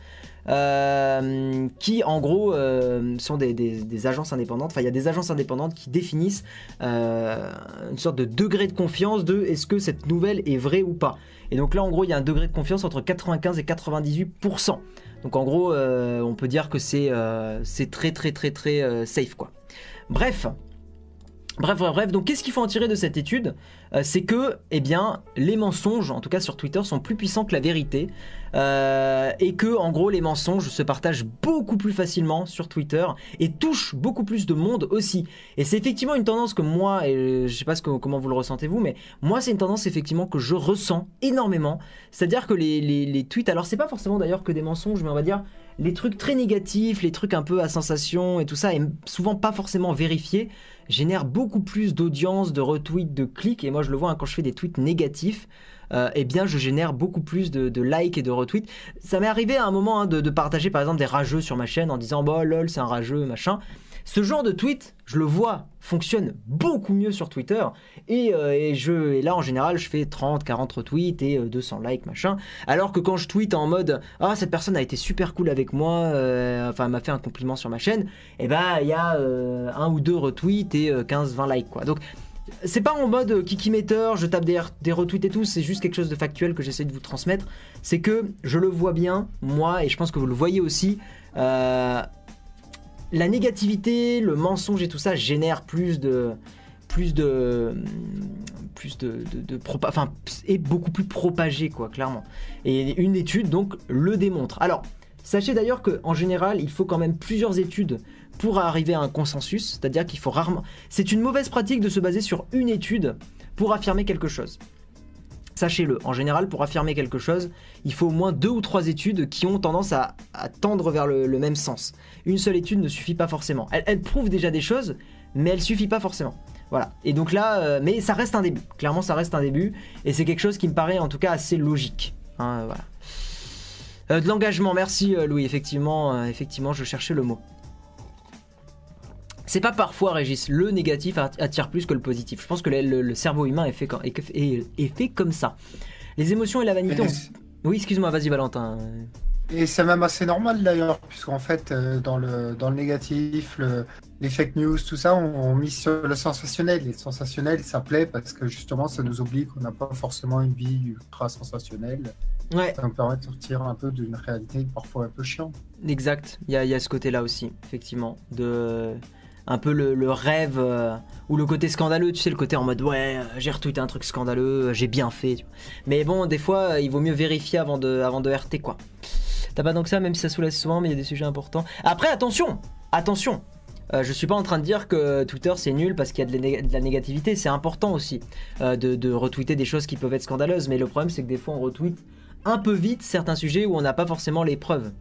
euh, qui en gros euh, sont des, agences indépendantes. Enfin, il y a des agences indépendantes qui définissent une sorte de degré de confiance de est-ce que cette nouvelle est vraie ou pas. Et donc là, en gros, il y a un degré de confiance entre 95 et 98%. Donc en gros, on peut dire que c'est très très très très safe quoi. Bref. Bref, bref, bref. Donc, qu'est-ce qu'il faut en tirer de cette étude? Euh, C'est que, eh bien, les mensonges, en tout cas sur Twitter, sont plus puissants que la vérité. Euh, et que, en gros, les mensonges se partagent beaucoup plus facilement sur Twitter et touchent beaucoup plus de monde aussi. Et c'est effectivement une tendance que moi, et je sais pas comment vous le ressentez vous, mais moi, c'est une tendance effectivement que je ressens énormément. C'est-à-dire que les tweets, alors c'est pas forcément d'ailleurs que des mensonges, mais on va dire les trucs très négatifs, les trucs un peu à sensation et tout ça, et souvent pas forcément vérifiés, génèrent beaucoup plus d'audience, de retweets, de clics. Et moi, je le vois hein, quand je fais des tweets négatifs, euh, eh bien, je génère beaucoup plus de, likes et de retweets. Ça m'est arrivé à un moment hein, de, de partager par exemple des rageux sur ma chaîne en disant bah lol, c'est un rageux, machin. Ce genre de tweet, je le vois, fonctionne beaucoup mieux sur Twitter. Et, euh, là, en général, je fais 30, 40 retweets et euh, 200 likes, machin. Alors que quand je tweete en mode Ah, cette personne a été super cool avec moi, euh, enfin, m'a fait un compliment sur ma chaîne, et ben, il y a euh, un ou deux retweets et 15-20 likes, quoi. Donc, c'est pas en mode kikimeter, je tape des, retweets et tout, c'est juste quelque chose de factuel que j'essaie de vous transmettre. C'est que je le vois bien, moi, et je pense que vous le voyez aussi. euh, la négativité, le mensonge et tout ça génère plus de plus de plus de, enfin est beaucoup plus propagé quoi clairement. Et une étude donc le démontre. Alors sachez d'ailleurs que en général il faut quand même plusieurs études pour arriver à un consensus c'est-à-dire qu'il faut rarement c'est une mauvaise pratique de se baser sur une étude pour affirmer quelque chose Sachez-le, en général, pour affirmer quelque chose, il faut au moins deux ou trois études qui ont tendance à, tendre vers le, même sens. Une seule étude ne suffit pas forcément. Elle, prouve déjà des choses, mais elle suffit pas forcément. Voilà. Et donc là, euh, mais ça reste un début. Clairement, ça reste un début, et c'est quelque chose qui me paraît en tout cas assez logique. Hein. Euh, de l'engagement, merci euh, Louis. Effectivement, effectivement, je cherchais le mot. C'est pas parfois, Régis, le négatif attire plus que le positif. Je pense que le, le- le cerveau humain est fait, comme- est, est- est fait comme ça. Les émotions et la vanité. Oui, excuse-moi, vas-y Valentin. et c'est même assez normal d'ailleurs, puisqu'en fait, euh, dans le, dans le négatif, le- les fake news, tout ça, on, on mise sur le sensationnel. Et le sensationnel, ça plaît parce que justement, ça nous oublie qu'on n'a pas forcément une vie ultra sensationnelle. Ouais, Ça nous permet de sortir un peu d'une réalité parfois un peu chiante. exact. Il y a, il y a ce côté-là aussi, effectivement. De un peu le, rêve euh, ou le côté scandaleux, tu sais, le côté en mode ouais, euh, j'ai retweeté un truc scandaleux, euh, j'ai bien fait. Mais bon, des fois, il vaut mieux vérifier avant de, avant RT, quoi. T'as pas donc ça, même si ça soulève souvent, mais il y a des sujets importants. Après, attention, attention. Je suis pas en train de dire que Twitter c'est nul parce qu'il y a de la, négativité. C'est important aussi de retweeter des choses qui peuvent être scandaleuses. Mais le problème c'est que des fois on retweet un peu vite certains sujets où on n'a pas forcément les preuves.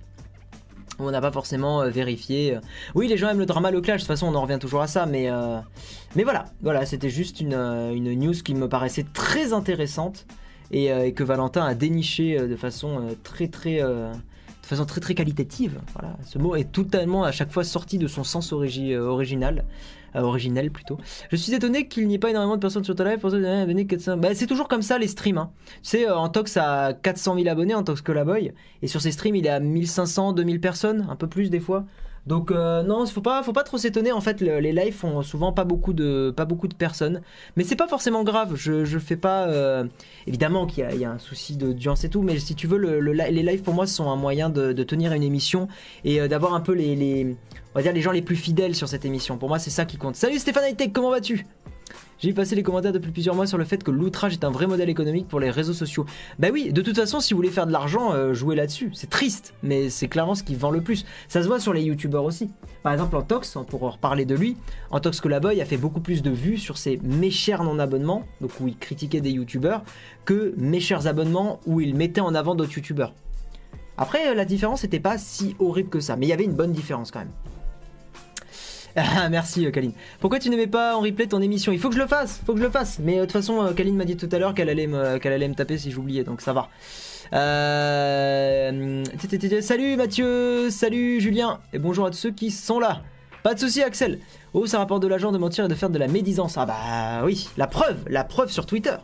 On n'a pas forcément euh, vérifié. euh. Oui, les gens aiment le drama, le clash. De toute façon, on en revient toujours à ça. Mais, euh, voilà, voilà, c'était juste une, news qui me paraissait très intéressante et, que Valentin a déniché de façon très très très qualitative. Ce mot est totalement à chaque fois sorti de son sens origi- original, euh, originel plutôt. Je suis étonné qu'il n'y ait pas énormément de personnes sur ta live pour ça. euh, venez 400. Bah, c'est toujours comme ça les streams. hein. Tu sais, euh, Antox a 400 000 abonnés, Antox Colaboy, et sur ses streams il est à 1500, 2000 personnes, un peu plus des fois. Donc euh, non, faut pas, pas trop s'étonner. En fait, le- les lives font souvent pas beaucoup de, personnes, mais c'est pas forcément grave. Je, fais pas. euh, Évidemment qu'il y, a- un souci d'audience et tout, mais si tu veux, les lives pour moi sont un moyen de, de tenir une émission et euh, d'avoir un peu les, les, on va dire les gens les plus fidèles sur cette émission. Pour moi, c'est ça qui compte. Salut Stéphane Hightech, comment vas-tu? J'ai vu passer les commentaires depuis plusieurs mois sur le fait que l'outrage est un vrai modèle économique pour les réseaux sociaux. Bah oui, de toute façon, si vous voulez faire de l'argent, euh, jouez là-dessus. C'est triste, mais c'est clairement ce qui vend le plus. Ça se voit sur les youtubeurs aussi. Par exemple, Antox, on pourra reparler de lui. Antox Colaboy a fait beaucoup plus de vues sur ses mes chers non-abonnements, donc où il critiquait des youtubeurs, que mes chers abonnements où il mettait en avant d'autres youtubeurs. Après, euh, la différence n'était pas si horrible que ça, mais il y avait une bonne différence quand même. Ah, merci euh, Kaline. Pourquoi tu n'aimais pas en replay ton émission? Il faut que je le fasse, faut que je le fasse. Mais euh, de toute façon, euh, Kaline m'a dit tout à l'heure qu'elle allait, me- taper si j'oubliais, donc ça va. Salut Mathieu, salut Julien, et bonjour à tous ceux qui sont là. Pas de souci Axel. Oh, ça rapporte de l'argent de mentir et de faire de la médisance. Ah bah oui, la preuve, la preuve sur Twitter.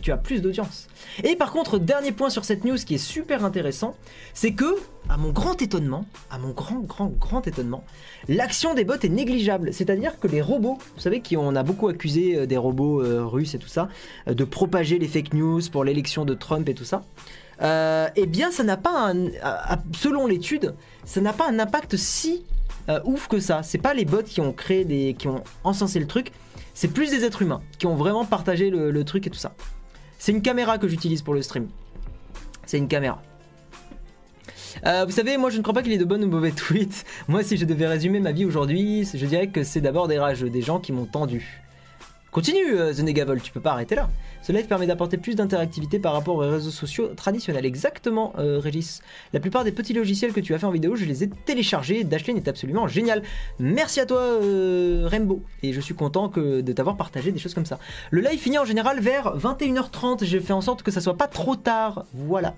Tu, as plus d'audience. Et par contre, dernier point sur cette news qui est super intéressant, c'est que, à mon grand étonnement, à mon grand, grand, grand étonnement, l'action des bots est négligeable. C'est-à-dire que les robots, vous savez qu'on a beaucoup accusé euh, des robots euh, russes et tout ça, euh, de propager les fake news pour l'élection de Trump et tout ça. Eh bien, ça n'a pas un, selon l'étude, ça n'a pas un impact si ouf que ça. C'est pas les bots qui ont créé des, qui ont encensé le truc. C'est plus des êtres humains qui ont vraiment partagé le truc et tout ça. C'est une caméra que j'utilise pour le stream. C'est une caméra. Euh, vous savez, moi je ne crois pas qu'il y ait de bonnes ou mauvais tweets. Moi, si je devais résumer ma vie aujourd'hui, je dirais que c'est d'abord des rageux, des gens qui m'ont tendu. Continue, euh, The Negavol, tu peux pas arrêter là. Ce live permet d'apporter plus d'interactivité par rapport aux réseaux sociaux traditionnels. Exactement, euh, Régis. La plupart des petits logiciels que tu as fait en vidéo, je les ai téléchargés. Dashlane est absolument génial. Merci à toi, euh, Rainbow. Et je suis content que, de t'avoir partagé des choses comme ça. Le live finit en général vers 21h30. J'ai fait en sorte que ça soit pas trop tard. Voilà.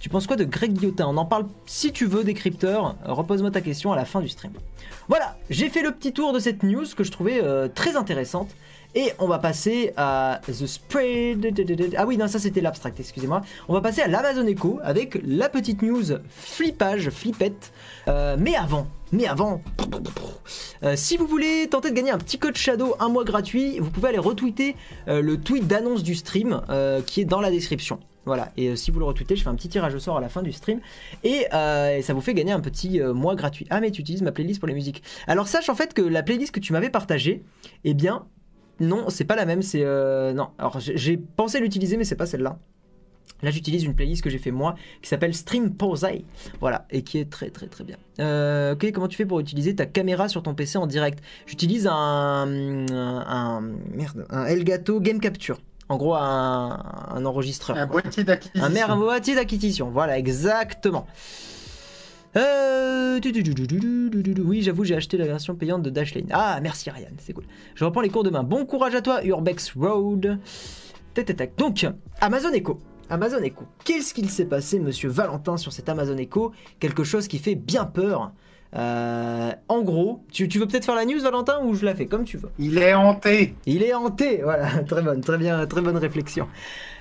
Tu penses quoi de Greg Guillotin? On en parle si tu veux, décrypteur. Repose-moi ta question à la fin du stream. Voilà, j'ai fait le petit tour de cette news que je trouvais euh, très intéressante. Et on va passer à The Spread. Ah oui, non, ça c'était l'abstract, excusez-moi. On va passer à l'Amazon Echo avec la petite news flippage, flippette. Euh, mais avant, mais avant, euh, si vous voulez tenter de gagner un petit code Shadow un mois gratuit, vous pouvez aller retweeter le tweet d'annonce du stream qui est dans la description. Voilà, et euh, si vous le retweetez, je fais un petit tirage au sort à la fin du stream et, euh, ça vous fait gagner un petit euh, mois gratuit. Ah, mais tu utilises ma playlist pour les musiques. Alors, sache en fait que la playlist que tu m'avais partagée, eh bien, non, c'est pas la même, c'est. non, alors j'ai- pensé l'utiliser, mais c'est pas celle-là. Là, j'utilise une playlist que j'ai fait moi qui s'appelle Stream Posey. Voilà, et qui est très très très bien. Ok, comment tu fais pour utiliser ta caméra sur ton PC en direct? J'utilise un- Merde, un Elgato Game Capture en gros un, enregistreur. Un quoi. boîtier d'acquisition. Un mère boîtier d'acquisition, voilà, exactement. Oui, j'avoue, j'ai acheté la version payante de Dashlane. Ah, merci Ryan, c'est cool. Je reprends les cours demain. Bon courage à toi, Urbex Road. Donc, Amazon Echo. Amazon Echo. Qu'est-ce qu'il s'est passé, monsieur Valentin, sur cet Amazon Echo? Quelque chose qui fait bien peur. Euh, en gros, tu, tu veux peut-être faire la news, Valentin, ou je la fais comme tu veux? Il est hanté. il est hanté, voilà, très bonne, très bien, très bonne réflexion.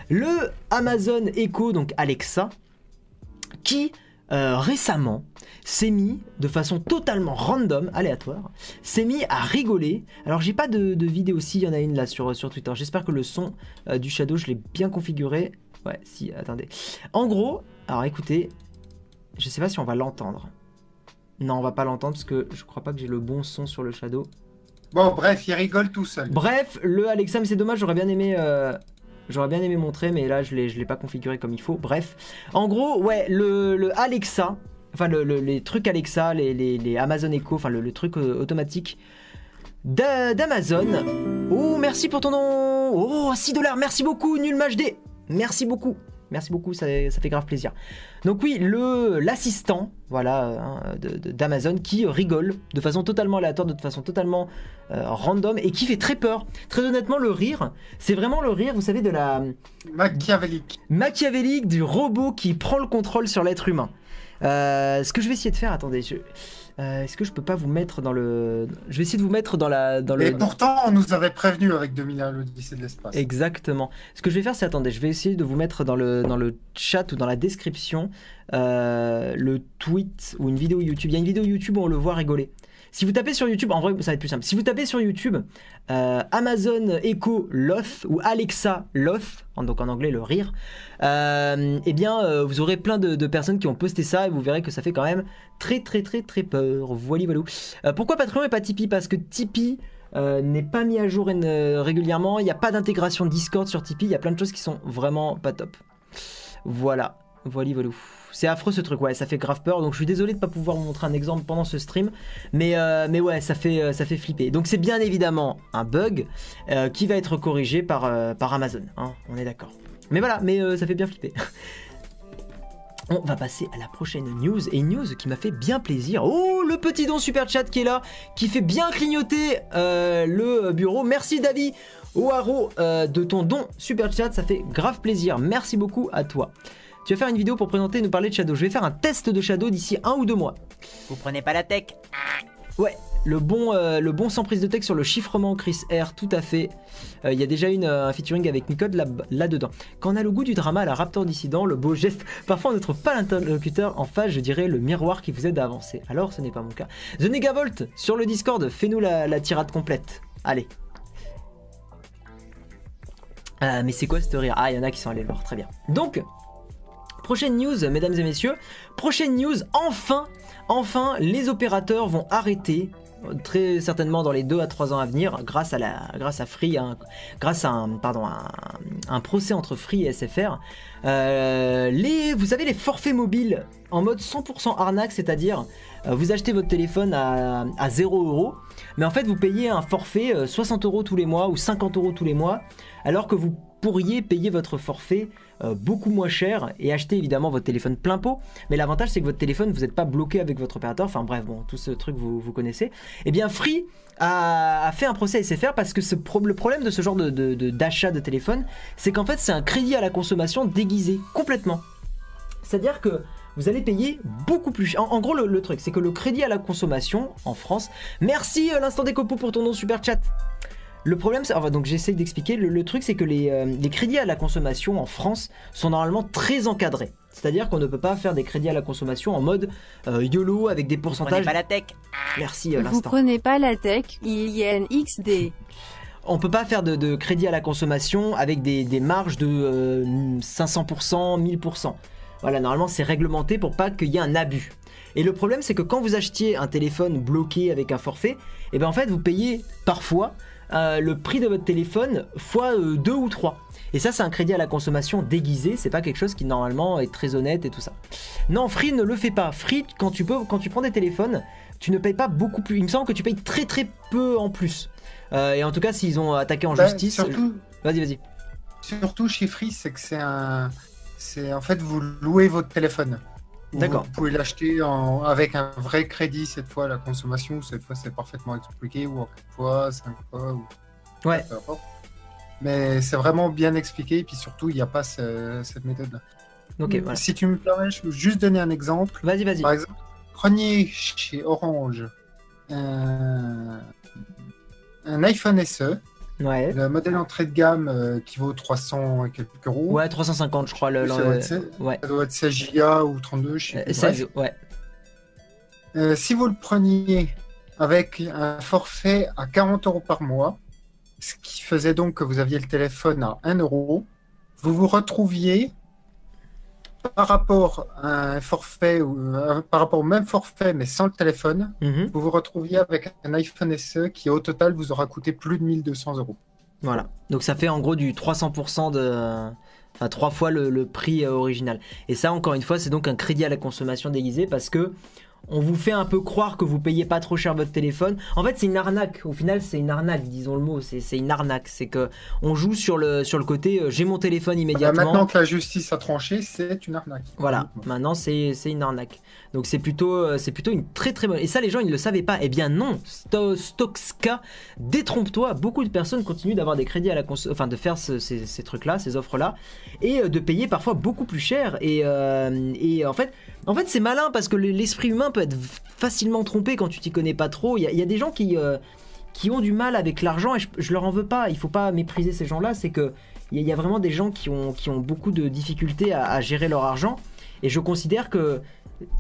Le Amazon Echo, donc Alexa, qui euh, récemment s'est mis de façon totalement random, aléatoire, s'est mis à rigoler. Alors j'ai pas de, de vidéo, si il y en a une là sur, sur Twitter. J'espère que le son euh, du Shadow, je l'ai bien configuré. Ouais, si, attendez. En gros, alors écoutez, je sais pas si on va l'entendre. Non, on va pas l'entendre parce que je crois pas que j'ai le bon son sur le Shadow. Bon, bref, il rigole tout seul. Bref, le Alexa, mais c'est dommage, j'aurais bien aimé. euh, J'aurais bien aimé montrer, mais là je l'ai, je l'ai pas configuré comme il faut. Bref, en gros, ouais, le, le Alexa, enfin le- le- les trucs Alexa, les, les- les Amazon Echo, enfin le, truc euh, automatique d'a- d'Amazon. Oh, merci pour ton nom. Oh, 6 dollars, merci beaucoup, nul match D. Merci beaucoup. Merci beaucoup, ça, ça fait grave plaisir. Donc oui, le l'assistant, voilà, hein, d'Amazon qui rigole de façon totalement aléatoire, de façon totalement euh, random et qui fait très peur. Très honnêtement, le rire, c'est vraiment le rire, vous savez, de la Machiavélique. machiavélique du robot qui prend le contrôle sur l'être humain. Euh, ce que je vais essayer de faire, attendez, je- euh, est-ce que je peux pas vous mettre dans le, je vais essayer de vous mettre dans la dans le. Et pourtant, on nous avait prévenu avec 2001 l'Odyssée de l'espace. Exactement. Ce que je vais faire, c'est attendez, je vais essayer de vous mettre dans le, dans le chat ou dans la description euh, le tweet ou une vidéo YouTube. Il y a une vidéo YouTube où on le voit rigoler. Si vous tapez sur YouTube, en vrai, ça va être plus simple. Si vous tapez sur YouTube euh, Amazon Echo Loth ou Alexa Loth, donc en anglais le rire, euh, eh bien, euh, vous aurez plein de, personnes qui ont posté ça et vous verrez que ça fait quand même très, très, très, très peur. Voilà, voilà. Pourquoi Patreon et pas Tipeee? Parce que Tipeee n'est pas mis à jour régulièrement. Il n'y a pas d'intégration Discord sur Tipeee. Il y a plein de choses qui sont vraiment pas top. Voilà. Voilà, voilà. C'est affreux ce truc, ouais, ça fait grave peur. Donc je suis désolé de pas pouvoir vous montrer un exemple pendant ce stream, mais euh, mais ouais, ça fait euh, ça fait flipper. Donc c'est bien évidemment un bug euh, qui va être corrigé par Amazon. hein, on est d'accord. Mais voilà, mais ça fait bien flipper. On va passer à la prochaine news et news qui m'a fait bien plaisir. Oh, le petit don super chat qui est là, qui fait bien clignoter le bureau. Merci David Oaro de ton don super chat, ça fait grave plaisir. Merci beaucoup à toi. Tu vas faire une vidéo pour présenter et nous parler de Shadow. Je vais faire un test de Shadow d'ici un ou deux mois. Vous prenez pas la tech Ouais, le bon, euh, le bon sans prise de texte sur le chiffrement Chris R, tout à fait. Euh, Il y a déjà une, euh, un featuring avec Micode là- là-dedans. Quand on a le goût du drama, la Raptor dissident, le beau geste, parfois on ne trouve pas l'interlocuteur en face, je dirais le miroir qui vous aide à avancer. Alors ce n'est pas mon cas. The Negavolt sur le Discord, fais-nous la, la tirade complète. Allez. Euh, mais c'est quoi ce rire? Ah, il y en a qui sont allés le voir, très bien. Donc, prochaine news, mesdames et messieurs. Prochaine news, enfin, enfin, les opérateurs vont arrêter euh, très certainement dans les 2 à 3 ans à venir grâce à la grâce à Free un- grâce à un pardon un, procès entre Free et SFR euh, les vous savez les forfaits mobiles en mode 100% arnaque c'est-à-dire euh, vous achetez votre téléphone à, à 0 euros mais en fait vous payez un forfait euh, 60 euros tous les mois ou 50 euros tous les mois alors que vous pourriez payer votre forfait euh, beaucoup moins cher et acheter évidemment votre téléphone plein pot mais l'avantage c'est que votre téléphone vous n'êtes pas bloqué avec votre opérateur enfin bref bon tout ce truc vous, connaissez eh bien Free a, fait un procès à SFR parce que le problème de ce genre de, de- de- d'achat de téléphone c'est qu'en fait c'est un crédit à la consommation déguisé complètement c'est à dire que vous allez payer beaucoup plus cher. En, gros, le, truc, c'est que le crédit à la consommation en France. Merci euh, l'instant des copeaux pour ton nom super chat. Le problème, c'est, enfin, donc j'essaie d'expliquer. Le, le truc, c'est que les, euh, les crédits à la consommation en France sont normalement très encadrés. C'est-à-dire qu'on ne peut pas faire des crédits à la consommation en mode euh, YOLO avec des Vous prenez pourcentages. pas la tech Merci euh, Vous l'instant. prenez pas la tech, il y a un XD. On peut pas faire de, de crédit à la consommation avec des, des marges de euh, 500%, 1000%. Voilà, normalement c'est réglementé pour pas qu'il y ait un abus. Et le problème c'est que quand vous achetiez un téléphone bloqué avec un forfait, et ben en fait vous payez parfois euh, le prix de votre téléphone fois 2 ou 3. Et ça c'est un crédit à la consommation déguisé, c'est pas quelque chose qui normalement est très honnête et tout ça. Non, Free ne le fait pas. Free quand tu peux quand tu prends des téléphones, tu ne payes pas beaucoup plus. Il me semble que tu payes très très peu en plus. Euh, et en tout cas, s'ils ont attaqué en Bah, justice. surtout, Vas-y, vas-y. surtout chez Free, c'est que c'est un. C'est en fait, vous louez votre téléphone. D'accord. Vous pouvez l'acheter en- avec un vrai crédit cette fois, la consommation, cette fois c'est parfaitement expliqué, ou en 4 fois, 5 fois, ou Ouais. peu importe. Mais c'est vraiment bien expliqué, et puis surtout, il n'y a pas ce- cette méthode-là. Ok, voilà. Si tu me permets, je peux juste donner un exemple. Vas-y, vas-y. Par exemple, prenez chez Orange un, un iPhone SE, Ouais. le modèle entrée de gamme euh, qui vaut 300 et quelques euros. Ouais, 350, je crois. Le, Ça doit être seize- Ouais. Ça doit être 16 Go ou 32, je sais Euh, plus. 16, Bref. ouais. Euh, si vous le preniez avec un forfait à 40 euros par mois, ce qui faisait donc que vous aviez le téléphone à 1 euro, vous vous retrouviez par rapport à un forfait ou euh, par rapport au même forfait mais sans le téléphone, Mhm. vous vous retrouviez avec un iPhone SE qui au total vous aura coûté plus de 1200 euros. Voilà. Donc ça fait en gros du 300% de. Enfin, trois fois le, le prix euh, original. Et ça, encore une fois, c'est donc un crédit à la consommation déguisé parce que on vous fait un peu croire que vous payez pas trop cher votre téléphone. En fait, c'est une arnaque. Au final, c'est une arnaque, disons le mot. C'est une arnaque. C'est que on joue sur le, sur le côté euh, j'ai mon téléphone Bah, immédiatement. maintenant que la justice a tranché, c'est une arnaque. Voilà, maintenant c'est c'est une arnaque. Donc c'est plutôt, euh, c'est plutôt une très très bonne. Et ça, les gens, ils ne le savaient pas. Eh bien non, Sto- Stoxka, détrompe-toi. Beaucoup de personnes continuent d'avoir des crédits à la cons- enfin de faire ce- ces, ces trucs-là, ces offres-là, et euh, de payer parfois beaucoup plus cher. Et, euh, et en fait, en fait c'est malin parce que le- l'esprit humain peut être facilement trompé quand tu t'y connais pas trop. Il y, a- des gens qui euh, qui ont du mal avec l'argent et je, leur en veux pas. Il faut pas mépriser ces gens-là. C'est que il y, a- vraiment des gens qui ont, qui ont beaucoup de difficultés à, gérer leur argent. Et je considère que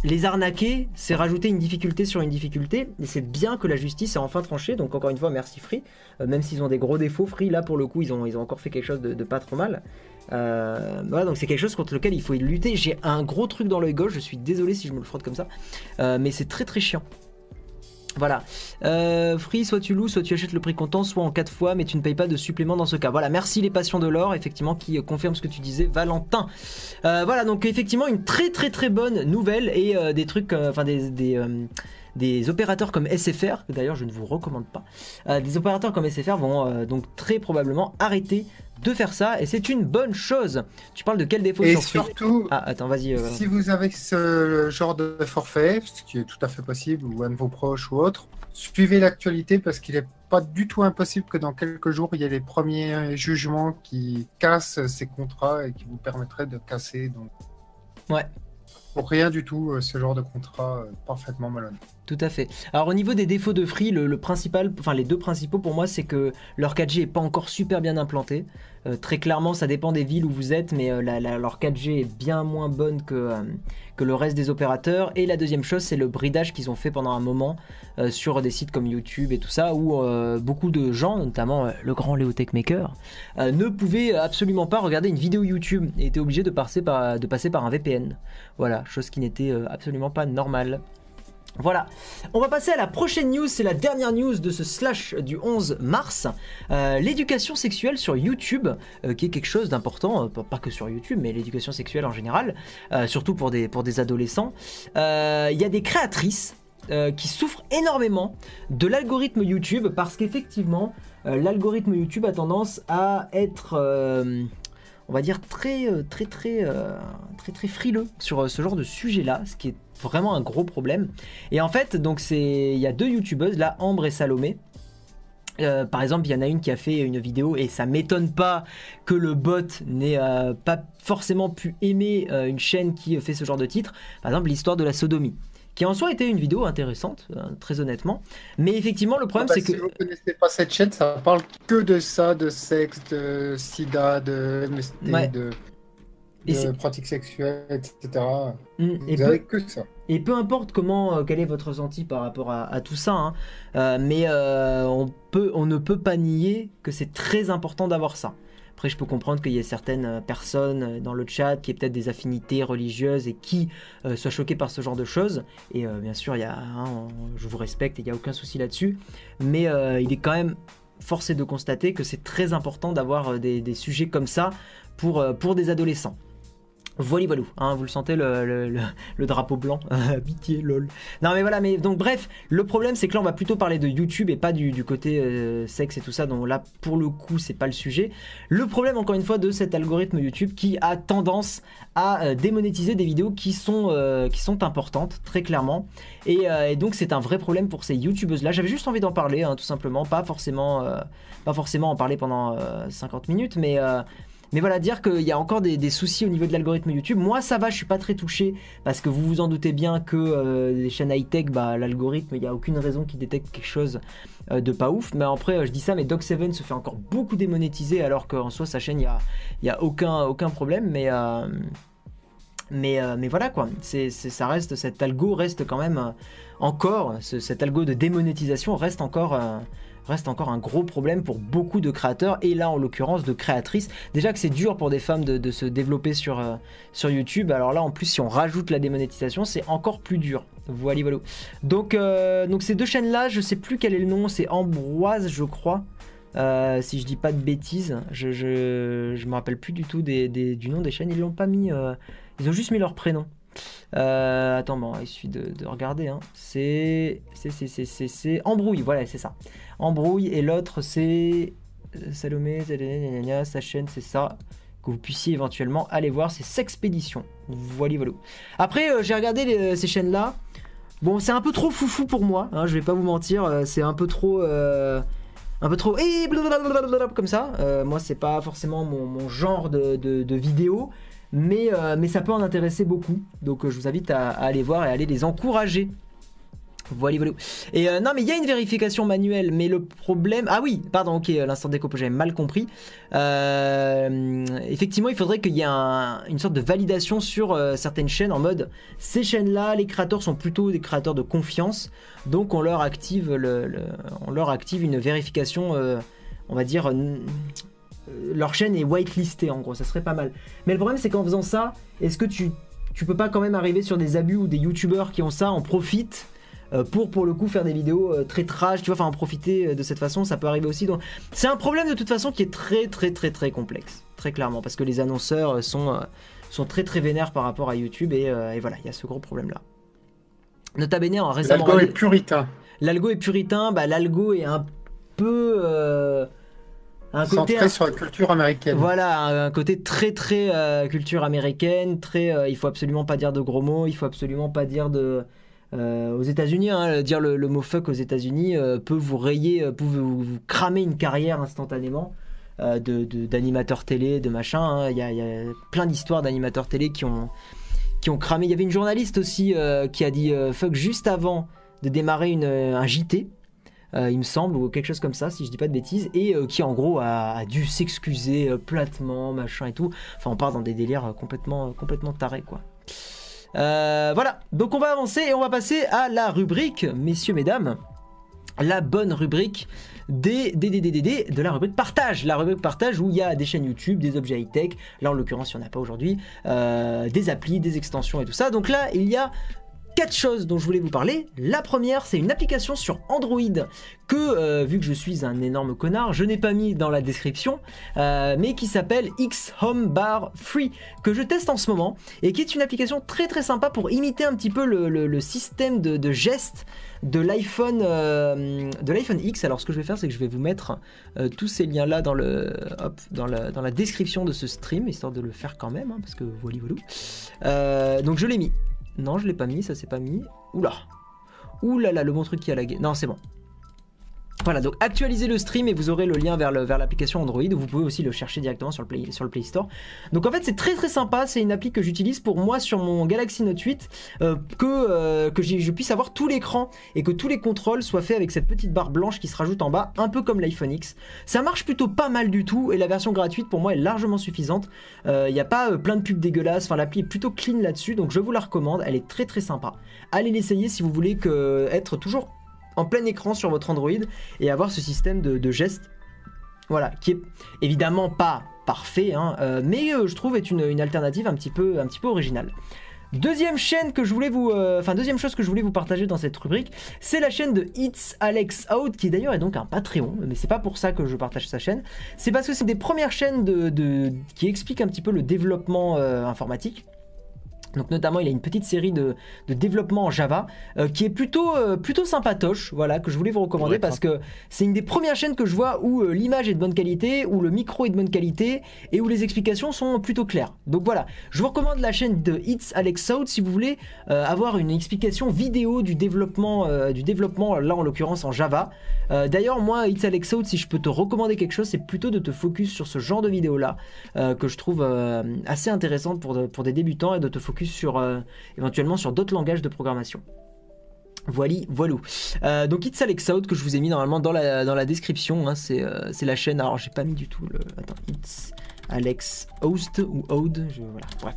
les arnaquer, c'est rajouter une difficulté sur une difficulté. Et c'est bien que la justice ait enfin tranché. Donc encore une fois, merci Free. Euh, même s'ils ont des gros défauts, Free, là pour le coup, ils ont, ils ont encore fait quelque chose de pas trop mal. Euh, voilà, donc c'est quelque chose contre lequel il faut lutter. J'ai un gros truc dans l'œil gauche. Je suis désolé si je me le frotte comme ça. Euh, mais c'est très très chiant. Voilà. Euh, free, soit tu loues, soit tu achètes le prix comptant, soit en 4 fois, mais tu ne payes pas de supplément dans ce cas. Voilà, merci les passions de l'or, effectivement, qui confirment ce que tu disais, Valentin. Voilà, donc effectivement, une très très très bonne nouvelle et des trucs, enfin des. Des opérateurs comme SFR, que d'ailleurs je ne vous recommande pas, euh, des opérateurs comme SFR vont euh, donc très probablement arrêter de faire ça et c'est une bonne chose. Tu parles de quel défaut Et sur surtout, Ah, attends, vas-y. euh, Si vous avez ce genre de forfait, ce qui est tout à fait possible, ou un de vos proches ou autre, suivez l'actualité parce qu'il n'est pas du tout impossible que dans quelques jours, il y ait les premiers jugements qui cassent ces contrats et qui vous permettraient de casser. Donc, Ouais. pour rien du tout, ce genre de contrat parfaitement malhonnête. Tout à fait. Alors au niveau des défauts de Free, les deux principaux pour moi, c'est que leur 4G est pas encore super bien implanté. Euh, très clairement, ça dépend des villes où vous êtes, mais euh, leur 4G est bien moins bonne que, euh, que le reste des opérateurs. Et la deuxième chose, c'est le bridage qu'ils ont fait pendant un moment sur des sites comme YouTube et tout ça, où beaucoup de gens, notamment le grand Léo Techmaker, ne pouvaient absolument pas regarder une vidéo YouTube et étaient obligés de passer par, un VPN. Voilà, chose qui n'était absolument pas normale. Voilà, on va passer à la prochaine news, c'est la dernière news de ce slash du 11 mars. Euh, l'éducation sexuelle sur YouTube, euh, qui est quelque chose d'important, euh, pas- que sur YouTube, mais l'éducation sexuelle en général, surtout pour des, adolescents. Il y a des créatrices qui souffrent énormément de l'algorithme YouTube parce qu'effectivement, l'algorithme YouTube a tendance à être... on va dire très euh, très très euh, très très frileux sur euh, ce genre de sujet là ce qui est vraiment un gros problème. Et en fait donc c'est il y a deux youtubeuses là Ambre et Salomé. Par exemple, il y en a une qui a fait une vidéo et ça m'étonne pas que le bot n'ait pas forcément pu aimer une chaîne qui fait ce genre de titre. Par exemple, l'histoire de la sodomie, qui en soi était une vidéo intéressante, euh, très honnêtement. Mais effectivement, le problème Ah bah, c'est si que vous ne connaissez pas cette chaîne, ça parle que de ça, de sexe, de sida, de MST, Ouais. de, pratiques sexuelles, etc. Mm, Vous et peu- avez que ça. Et peu importe comment, euh, quel est votre ressenti par rapport à, à tout ça, hein, euh, mais euh, on, peut, on ne peut pas nier que c'est très important d'avoir ça. Après, je peux comprendre qu'il y ait certaines euh, personnes euh, dans le chat qui aient peut-être des affinités religieuses et qui euh, soient choquées par ce genre de choses. Et bien sûr, hein, je vous respecte et il n'y a aucun souci là-dessus. Mais il est quand même forcé de constater que c'est très important d'avoir des, sujets comme ça pour des adolescents. Voilà, voilà, hein, vous le sentez le, drapeau blanc, pitié, lol. Non mais voilà, mais donc bref, le problème c'est que là on va plutôt parler de YouTube et pas du, côté euh, sexe et tout ça, donc là pour le coup c'est pas le sujet. Le problème encore une fois de cet algorithme YouTube qui a tendance à euh, démonétiser des vidéos qui sont, euh, qui sont importantes, très clairement. Et, donc c'est un vrai problème pour ces YouTubeuses là. J'avais juste envie d'en parler, hein, tout simplement, pas forcément, pas forcément en parler pendant euh, 50 minutes, mais... euh, mais voilà, dire qu'il y a encore des, soucis au niveau de l'algorithme YouTube. Moi, ça va, je suis pas très touché parce que vous vous en doutez bien que euh, les chaînes high-tech, bah, l'algorithme, il n'y a aucune raison qu'il détecte quelque chose euh, de pas ouf. Mais après, euh, je dis ça, mais Doc7 se fait encore beaucoup démonétiser alors qu'en soi, sa chaîne, il n'y a, y a aucun, problème. Mais, euh, euh, voilà quoi, ça reste, cet algo reste quand même euh, encore, ce- cet algo de démonétisation reste encore. euh, reste encore un gros problème pour beaucoup de créateurs et là en l'occurrence de créatrices. Déjà que c'est dur pour des femmes de, se développer sur, euh, sur YouTube, alors là en plus si on rajoute la démonétisation c'est encore plus dur. Voilà, voilà. Donc, euh, ces deux chaînes là, je sais plus quel est le nom, c'est Ambroise je crois. Euh, si je dis pas de bêtises, je, je, me rappelle plus du tout du nom des chaînes, ils l'ont pas mis, ils ont juste mis leur prénom. Euh, attends, bon, il suffit de, de regarder. Hein. C'est, c'est, c'est, c'est, c'est, c'est Embrouille, voilà, c'est ça. Embrouille et l'autre c'est euh, Salomé, sa chaîne c'est ça. Que vous puissiez éventuellement aller voir, c'est Sexpédition. Voilà, voilà. Après, euh, j'ai regardé ces chaînes là. Bon, c'est un peu trop foufou pour moi, hein, je vais pas vous mentir, c'est un peu trop. un peu trop. Et blablabla, comme ça. Moi, c'est pas forcément mon, genre de vidéo. Mais, euh, mais ça peut en intéresser beaucoup. Donc euh, je vous invite à, aller voir et à aller les encourager. Voilà, voilà. Et euh, non, mais il y a une vérification manuelle, mais le problème. Ah oui, pardon, ok, l'instant déco, j'avais mal compris. Euh, effectivement, il faudrait qu'il y ait un- une sorte de validation sur euh, certaines chaînes en mode ces chaînes-là, les créateurs sont plutôt des créateurs de confiance, donc on leur active, une vérification, euh, on va dire. Euh, leur chaîne est whitelistée en gros, ça serait pas mal. Mais le problème c'est qu'en faisant ça, est-ce que tu, tu peux pas quand même arriver sur des abus ou des youtubeurs qui ont ça en profitent euh, pour pour le coup faire des vidéos euh, très trash, tu vois, enfin en profiter de cette façon, ça peut arriver aussi. Donc c'est un problème de toute façon qui est très très très très complexe, très clairement, parce que les annonceurs sont sont très très vénères par rapport à YouTube et, et voilà, il y a ce gros problème là. Nota bene en récemment L'algo est puritain. l'algo est puritain, bah l'algo est un peu euh, un côté Centré sur la culture américaine. voilà, un, un côté très très euh, culture américaine, très euh, il faut absolument pas dire de gros mots, il faut absolument pas dire de euh, aux États-Unis, hein, dire le, le mot fuck aux États-Unis euh, peut vous rayer, peut vous, vous cramer une carrière instantanément de d'animateurs télé, de machin. hein. Il y, y a plein d'histoires d'animateurs télé qui ont qui ont cramé. Il y avait une journaliste aussi qui a dit fuck juste avant de démarrer une, un JT. Euh, il me semble, ou quelque chose comme ça, si je dis pas de bêtises, et euh, qui en gros a, dû s'excuser euh, platement, machin et tout. Enfin, on part dans des délires complètement, complètement tarés, quoi. Voilà, donc on va avancer et on va passer à la rubrique, messieurs, mesdames, la bonne rubrique des, des, des, des, de la rubrique partage. La rubrique partage où il y a des chaînes YouTube, des objets high-tech, là en l'occurrence il n'y en a pas aujourd'hui, des applis, des extensions et tout ça. Donc là, il y a quatre choses dont je voulais vous parler. La première, c'est une application sur Android que, euh, vu que je suis un énorme connard, je n'ai pas mis dans la description, euh, mais qui s'appelle X Home Bar Free, que je teste en ce moment, et qui est une application très très sympa pour imiter un petit peu le, système de, gestes de l'iPhone euh, de l'iPhone X. Alors ce que je vais faire, c'est que je vais vous mettre tous ces liens là dans la, description de ce stream, histoire de le faire quand même, hein, parce que voilà voilà. Donc je l'ai mis. Non, je l'ai pas mis, ça s'est pas mis. Oula. Oula là, le bon truc qui a lagué. Non, c'est bon. Voilà, donc actualisez le stream et vous aurez le lien vers le- vers l'application Android. Vous pouvez aussi le chercher directement sur le Play, Store. Donc en fait, c'est très très sympa. C'est une appli que j'utilise pour moi sur mon Galaxy Note 8, euh, que, euh, je puisse avoir tout l'écran et que tous les contrôles soient faits avec cette petite barre blanche qui se rajoute en bas, un peu comme l'iPhone X. Ça marche plutôt pas mal du tout et la version gratuite pour moi est largement suffisante. Il n'y a pas euh, plein de pubs dégueulasses. Enfin, l'appli est plutôt clean là-dessus, donc je vous la recommande. Elle est très très sympa. Allez l'essayer si vous voulez que, être toujours en plein écran sur votre Android et avoir ce système de, gestes. Voilà, qui est évidemment pas parfait, hein, euh, mais euh, je trouve est une, alternative un petit peu, un petit peu originale. Deuxième chaîne que je voulais vous, euh, enfin deuxième chose que je voulais vous partager dans cette rubrique, c'est la chaîne de It's Alex Out, qui d'ailleurs est donc un Patreon, mais c'est pas pour ça que je partage sa chaîne, c'est parce que c'est des premières chaînes de, qui expliquent un petit peu le développement informatique. Donc notamment, il a une petite série de, de développement en Java euh, qui est plutôt, euh, plutôt sympatoche, voilà, que je voulais vous recommander parce que c'est une des premières chaînes que je vois où euh, l'image est de bonne qualité, où le micro est de bonne qualité et où les explications sont plutôt claires. Donc voilà, je vous recommande la chaîne de It's Alex South si vous voulez avoir une explication vidéo du développement, du développement là en l'occurrence en Java. D'ailleurs, moi, It's Alex South, si je peux te recommander quelque chose, c'est plutôt de te focus sur ce genre de vidéo là que je trouve assez intéressante pour, de- pour des débutants et de te focus sur euh, éventuellement sur d'autres langages de programmation. Voilà, voilou. Euh, donc It's Alex Out que je vous ai mis normalement dans la, description. hein, c'est euh, c'est la chaîne. Alors j'ai pas mis du tout le. Attends, It's Alex Host ou Ode. Je, voilà, bref.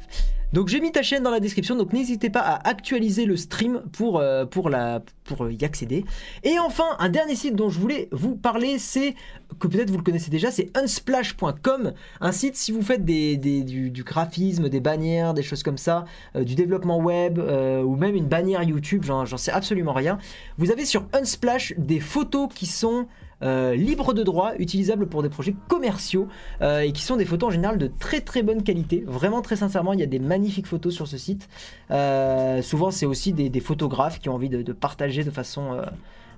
Donc j'ai mis ta chaîne dans la description. Donc n'hésitez pas à actualiser le stream pour, euh, euh, y accéder. Et enfin, un dernier site dont je voulais vous parler, c'est que peut-être vous le connaissez déjà, c'est unsplash.com. Un site si vous faites des, du, graphisme, des bannières, des choses comme ça, euh, du développement web ou même une bannière YouTube, j'en sais absolument rien. Vous avez sur Unsplash des photos qui sont euh, libres de droit, utilisables pour des projets commerciaux euh, et qui sont des photos en général de très très bonne qualité. Vraiment très sincèrement, il y a des magnifiques photos sur ce site. Euh, souvent, c'est aussi des, photographes qui ont envie de, partager de façon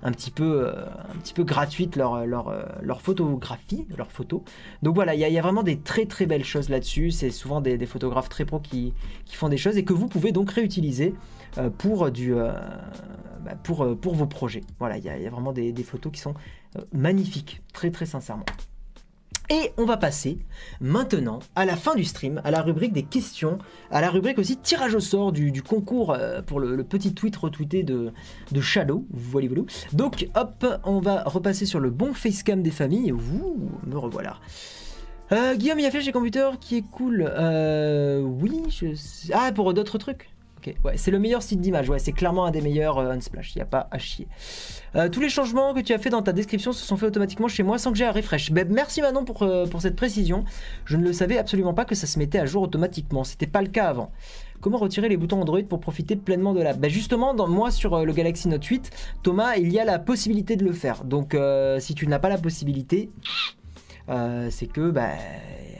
un petit peu, euh, un petit peu gratuite leur, leur, euh, leur photographie, leurs photos. Donc voilà, il y, a- vraiment des très très belles choses là-dessus. C'est souvent des, photographes très pros qui, font des choses et que vous pouvez donc réutiliser euh, bah, pour, vos projets. Voilà, il y, a vraiment des, photos qui sont magnifiques, très très sincèrement. Et on va passer maintenant à la fin du stream, à la rubrique des questions, à la rubrique aussi tirage au sort du, concours euh, pour le, petit tweet retweeté de, de Shadow. Voilà, voilà. Donc hop, on va repasser sur le bon facecam des familles. Ouh, me revoilà. Euh, Guillaume, il y a Flèche et Computer qui est cool. Euh, oui, je Ah, pour d'autres trucs Ouais, c'est le meilleur site d'image. Ouais, c'est clairement un des meilleurs euh, Unsplash. Il n'y a pas à chier. Euh, tous les changements que tu as fait dans ta description se sont faits automatiquement chez moi sans que j'ai à refresh. Ben, merci Manon pour, euh, pour cette précision. Je ne le savais absolument pas que ça se mettait à jour automatiquement. C'était pas le cas avant. Comment retirer les boutons Android pour profiter pleinement de l'app Ben justement, dans, moi sur le Galaxy Note 8, Thomas, il y a la possibilité de le faire. Donc si tu n'as pas la possibilité, c'est que bah,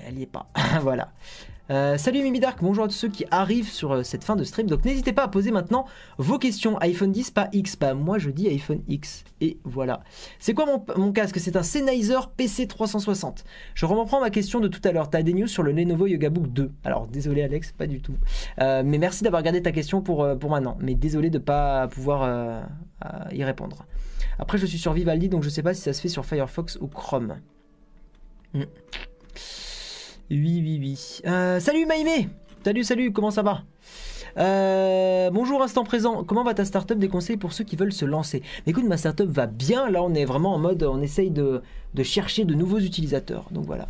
elle y est pas. voilà. Euh, salut Mimi Dark, bonjour à tous ceux qui arrivent sur euh, cette fin de stream. Donc n'hésitez pas à poser maintenant vos questions. iPhone 10, pas X, pas moi je dis iPhone X. Et voilà. C'est quoi mon, mon casque? C'est un Sennheiser PC360. Je reprends ma question de tout à l'heure. T'as des news sur le Lenovo Yoga Book 2 Alors désolé Alex, pas du tout. Euh, mais merci d'avoir gardé ta question pour, pour maintenant. Mais désolé de pas pouvoir y répondre. Après je suis sur Vivaldi donc je sais pas si ça se fait sur Firefox ou Chrome. Hmm. Oui, oui, oui. Euh, salut Maïmé Salut, salut, comment ça va? Euh, bonjour instant présent, comment va ta startup Des conseils pour ceux qui veulent se lancer? Écoute, ma startup va bien, là on est vraiment en mode, on essaye de, de chercher de nouveaux utilisateurs, donc voilà.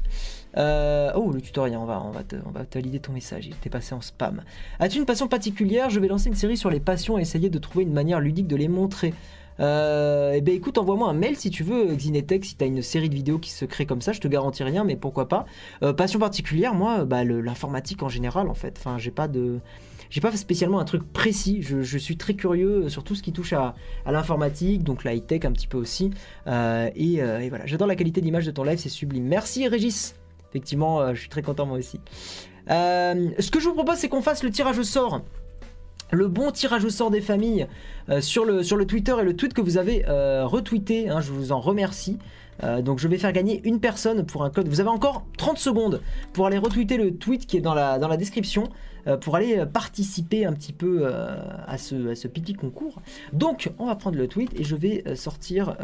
Euh, oh, le tutoriel, on va, on va, on va valider ton message, il était passé en spam. As-tu une passion particulière? Je vais lancer une série sur les passions et essayer de trouver une manière ludique de les montrer. Euh, eh ben écoute, envoie-moi un mail si tu veux, Xinetech, si tu as une série de vidéos qui se crée comme ça, je te garantis rien, mais pourquoi pas. Euh, passion particulière, moi, bah, l'informatique en général, en fait. Enfin, j'ai pas de. J'ai pas spécialement un truc précis, je, suis très curieux sur tout ce qui touche à, l'informatique, donc la high-tech un petit peu aussi. Euh, et, euh, et voilà, j'adore la qualité d'image de ton live, c'est sublime. Merci Régis Effectivement, je suis très content moi aussi. Ce que je vous propose, c'est qu'on fasse le tirage au sort le bon tirage au sort des familles euh, sur, le, Twitter et le tweet que vous avez euh, retweeté. hein, je vous en remercie. Euh, donc je vais faire gagner une personne pour un code. Vous avez encore 30 secondes pour aller retweeter le tweet qui est dans la, description pour aller participer un petit peu à, ce, ce petit concours. Donc on va prendre le tweet et je vais sortir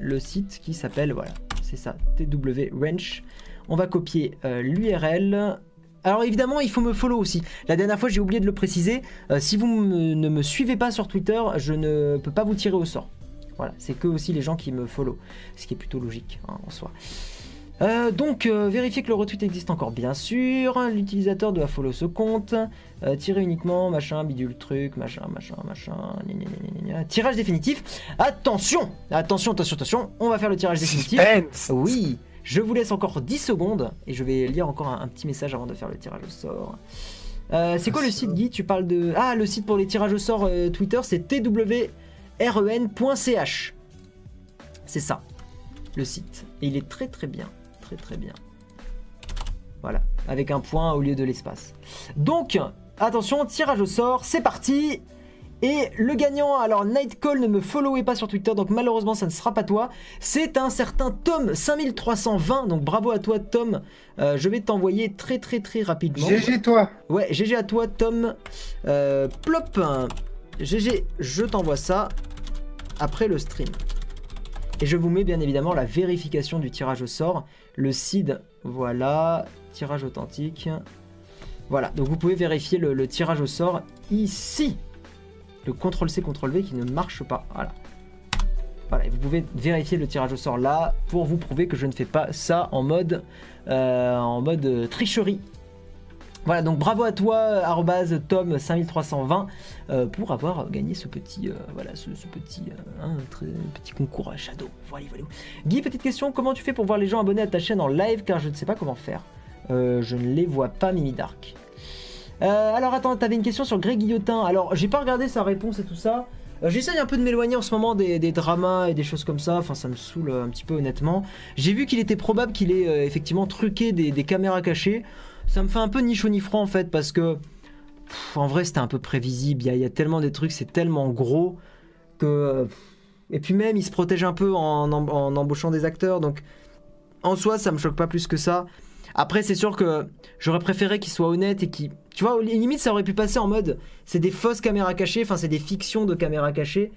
le site qui s'appelle, voilà, c'est ça, TW Wrench. On va copier l'URL. Alors évidemment, il faut me follow aussi. La dernière fois, j'ai oublié de le préciser. Euh, si vous me- ne me suivez pas sur Twitter, je ne peux pas vous tirer au sort. Voilà, c'est que aussi les gens qui me follow, ce qui est plutôt logique hein, en soi. Euh, donc, euh, vérifier que le retweet existe encore, bien sûr. L'utilisateur doit follow ce compte. Euh, tirer uniquement, machin, bidule truc, machin, machin, machin. gna, gna, gna, gna, gna. Tirage définitif. Attention, attention, attention, attention. On va faire le tirage définitif. Suspense Oui, je vous laisse encore 10 secondes et je vais lire encore un, petit message avant de faire le tirage au sort. Euh, c'est quoi le site, Guy? Tu parles de. Ah, le site pour les tirages au sort euh, Twitter, c'est twren.ch. C'est ça, le site. Et il est très très bien. Très très bien. Voilà, avec un point au lieu de l'espace. Donc, attention, tirage au sort, c'est parti et le gagnant, alors Nightcall ne me followait pas sur Twitter, donc malheureusement ça ne sera pas toi. C'est un certain Tom 5320, donc bravo à toi Tom. Euh, je vais t'envoyer très très très rapidement. GG toi Ouais, GG à toi Tom. Euh, plop. GG, je t'envoie ça après le stream. Et je vous mets bien évidemment la vérification du tirage au sort. Le seed, voilà. Tirage authentique. Voilà, donc vous pouvez vérifier le, le tirage au sort ici le CTRL-C, CTRL-V qui ne marche pas. Voilà. Voilà, et vous pouvez vérifier le tirage au sort là pour vous prouver que je ne fais pas ça en mode, euh, en mode euh, tricherie. Voilà, donc bravo à toi, Tom5320, euh, pour avoir gagné ce petit, voilà, ce, petit, hein, très petit concours à Shadow. Voilà, voilà. Guy, petite question, comment tu fais pour voir les gens abonnés à ta chaîne en live car je ne sais pas comment faire. Je ne les vois pas, Mini Dark. Euh, alors attends, t'avais une question sur Greg Guillotin. Alors j'ai pas regardé sa réponse et tout ça. Euh, J'essaye un peu de m'éloigner en ce moment des, dramas et des choses comme ça. Enfin, ça me saoule euh, un petit peu honnêtement. J'ai vu qu'il était probable qu'il ait effectivement truqué des, caméras cachées. Ça me fait un peu ni chaud ni froid en fait parce que en vrai c'était un peu prévisible. Il y, a, tellement des trucs, c'est tellement gros que. Et puis même, il se protège un peu en, en- en embauchant des acteurs. Donc en soi, ça me choque pas plus que ça. Après, c'est sûr que j'aurais préféré qu'il soit honnête et qu'il. Tu vois, limite, ça aurait pu passer en mode c'est des fausses caméras cachées, enfin, c'est des fictions de caméras cachées.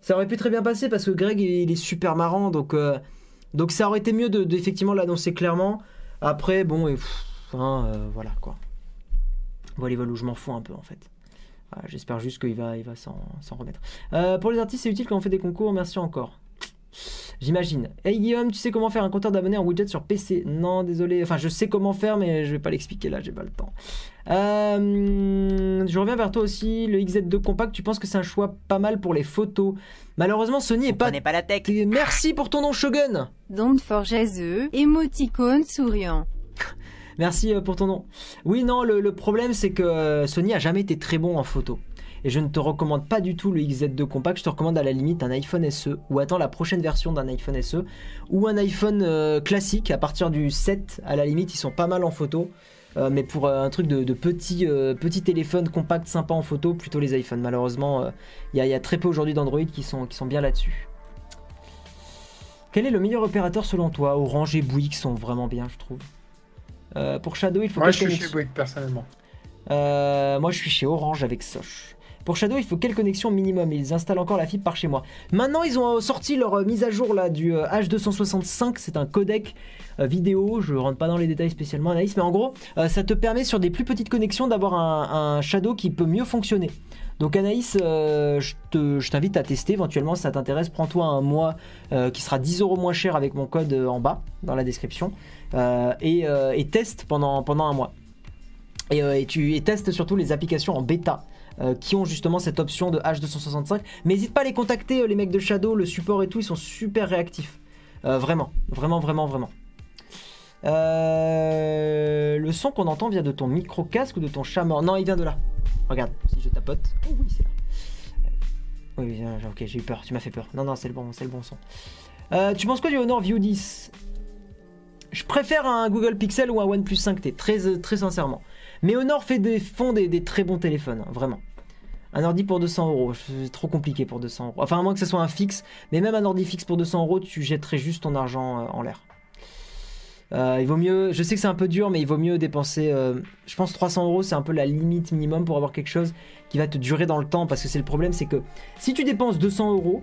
Ça aurait pu très bien passer parce que Greg, il, est super marrant, donc, euh, donc ça aurait été mieux de, l'annoncer clairement. Après, bon, et, euh, voilà quoi. Voilà, voilà, je m'en fous un peu en fait. J'espère juste qu'il va, il va s'en s'en remettre. Euh, pour les artistes, c'est utile quand on fait des concours, merci encore. J'imagine. Hey Guillaume, tu sais comment faire un compteur d'abonnés en widget sur PC Non, désolé. Enfin, je sais comment faire, mais je vais pas l'expliquer là, j'ai pas le temps. Euh, je reviens vers toi aussi. Le XZ2 compact, tu penses que c'est un choix pas mal pour les photos Malheureusement, Sony est pas. Prenez pas la tech. Merci pour ton nom, Shogun Don't forget the émoticône souriant. Merci euh, pour ton nom. Oui, non, le, le problème c'est que euh, Sony a jamais été très bon en photo. Et je ne te recommande pas du tout le XZ2 compact, je te recommande à la limite un iPhone SE ou attends la prochaine version d'un iPhone SE ou un iPhone euh, classique à partir du 7 à la limite ils sont pas mal en photo. Euh, mais pour euh, un truc de, de petit, euh, petit téléphone compact sympa en photo, plutôt les iPhones. Malheureusement, il y, a- y a très peu aujourd'hui d'Android qui sont, qui sont bien là-dessus. Quel est le meilleur opérateur selon toi? Orange et Bouygues sont vraiment bien, je trouve. Pour Shadow, il faut Moi, je suis chez Bouygues, personnellement. Moi, je suis chez Orange avec Soch. Pour Shadow, il faut quelle connexion minimum Ils installent encore la fibre par chez moi. Maintenant, ils ont euh, sorti leur euh, mise à jour là du euh, H265. C'est un codec euh, vidéo. Je rentre pas dans les détails spécialement, Anaïs, mais en gros, euh, ça te permet sur des plus petites connexions d'avoir un, Shadow qui peut mieux fonctionner. Donc Anaïs, euh, je te- je t'invite à tester éventuellement si ça t'intéresse. Prends-toi un mois euh, qui sera 10 euros moins cher avec mon code euh, en bas dans la description Euh, et, euh, teste pendant, pendant un mois. Et, euh, et tu et teste surtout les applications en bêta euh, qui ont justement cette option de H265. Mais n'hésite pas à les contacter, euh, les mecs de Shadow, le support et tout, ils sont super réactifs. Euh, vraiment, vraiment, vraiment, vraiment. Le son qu'on entend vient de ton micro casque ou de ton chat mort Non, il vient de là. Regarde, si je tapote. Oh oui, c'est là. Oui, ok, j'ai eu peur, tu m'as fait peur. Non, non, c'est le bon, c'est le bon son. Tu penses quoi du Honor View 10 Je préfère un Google Pixel ou un OnePlus 5T, très, très sincèrement. Mais Honor fait des, font des, très bons téléphones, hein, vraiment. Un ordi pour 200 euros, c'est trop compliqué pour 200 euros. Enfin, à moins que ce soit un fixe, mais même un ordi fixe pour 200 euros, tu jetterais juste ton argent euh, en l'air. Euh, il vaut mieux, je sais que c'est un peu dur, mais il vaut mieux dépenser, euh, je pense 300 euros, c'est un peu la limite minimum pour avoir quelque chose qui va te durer dans le temps. Parce que c'est le problème, c'est que si tu dépenses 200 euros,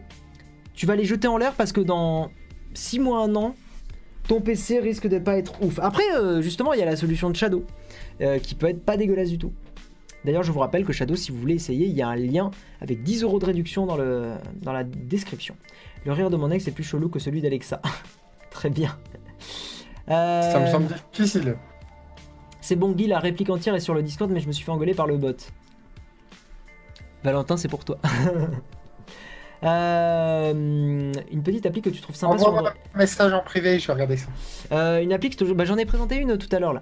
tu vas les jeter en l'air parce que dans 6 mois, 1 an, ton PC risque de pas être ouf. Après, justement, il y a la solution de Shadow euh, qui peut être pas dégueulasse du tout. D'ailleurs, je vous rappelle que Shadow, si vous voulez essayer, il y a un lien avec 10 euros de réduction dans, le, dans la description. Le rire de mon ex est plus chelou que celui d'Alexa. Très bien. Euh, Ça me semble difficile. C'est bon, Guy, la réplique entière est sur le Discord, mais je me suis fait engueuler par le bot. Valentin, c'est pour toi. Euh, une petite appli que tu trouves sympa sur Envoie-moi un message en privé, je vais regarder ça. Euh, une appli que bah, j'en ai présenté une tout à l'heure là.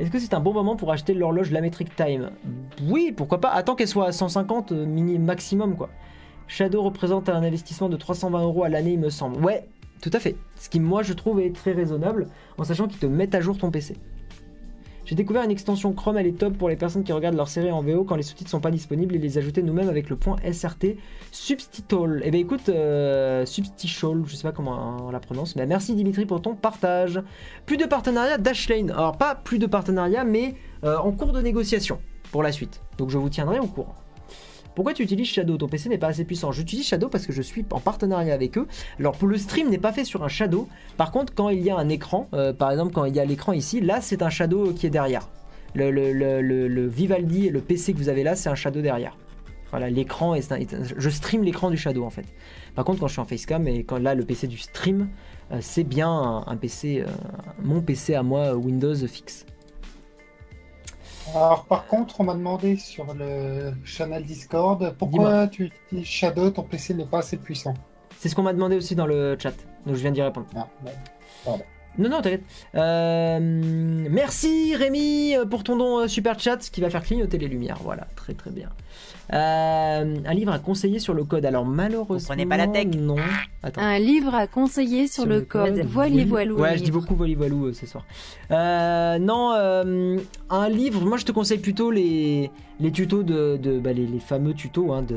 Est-ce que c'est un bon moment pour acheter l'horloge La Metric Time Oui, pourquoi pas. Attends qu'elle soit à 150 euh, mini maximum quoi. Shadow représente un investissement de 320 euros à l'année, il me semble. Ouais, tout à fait. Ce qui, moi, je trouve est très raisonnable, en sachant qu'ils te mettent à jour ton PC. J'ai découvert une extension Chrome, elle est top pour les personnes qui regardent leur série en VO quand les sous-titres sont pas disponibles et les ajouter nous-mêmes avec le point SRT Substitol. Eh bien écoute, euh, Substitol, je sais pas comment on la prononce, mais merci Dimitri pour ton partage. Plus de partenariat Dashlane. Alors pas plus de partenariat, mais euh, en cours de négociation pour la suite. Donc je vous tiendrai au courant. Pourquoi tu utilises Shadow? Ton PC n'est pas assez puissant. J'utilise Shadow parce que je suis en partenariat avec eux. Alors pour le stream n'est pas fait sur un Shadow. Par contre, quand il y a un écran, euh, par exemple quand il y a l'écran ici, là c'est un Shadow qui est derrière. Le, Vivaldi et le PC que vous avez là, c'est un Shadow derrière. Voilà, l'écran est, je stream l'écran du Shadow en fait. Par contre, quand je suis en facecam et quand là le PC du stream, euh, c'est bien un, un PC, euh, mon PC à moi Windows fixe. Alors, par contre, on m'a demandé sur le channel Discord pourquoi tu utilises Shadow, ton PC n'est pas assez puissant? C'est ce qu'on m'a demandé aussi dans le chat, donc je viens d'y répondre. Ah. Non, non, t'inquiète. Euh, merci Rémi euh, pour ton don euh, super chat qui va faire clignoter les lumières. Voilà, très très bien. Euh, un livre à conseiller sur le code. Alors malheureusement, prenez pas la tech Non. Attends. Un livre à conseiller sur, le, code. Voili voilou. Ouais, je dis beaucoup voili voilou euh, ce soir. Euh, non, euh, un livre. Moi, je te conseille plutôt les, les tutos de, de- bah, les, les fameux tutos hein, de,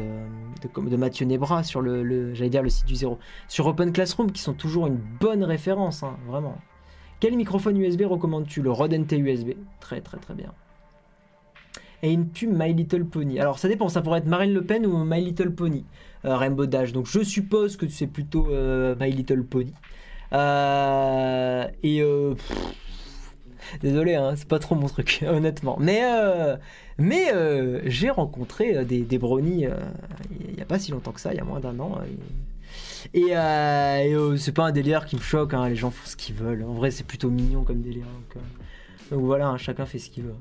de, comme- de Mathieu Nebra sur le, le- j'allais dire le site du zéro, sur Open Classroom, qui sont toujours une bonne référence, hein, vraiment. Quel microphone USB recommandes-tu? Le Rode NT USB, très très très bien. Et une tube My Little Pony. Alors ça dépend, ça pourrait être Marine Le Pen ou My Little Pony, euh, Rainbow Dash. Donc je suppose que c'est plutôt euh, My Little Pony. Euh, et désolé, hein, c'est pas trop mon truc, honnêtement. Mais, mais j'ai rencontré des, des brownies il y a pas si longtemps que ça, il y a moins d'un an. et, euh, et, c'est pas un délire qui me choque, hein, les gens font ce qu'ils veulent. En vrai, c'est plutôt mignon comme délire. Donc, donc voilà, hein, chacun fait ce qu'il veut.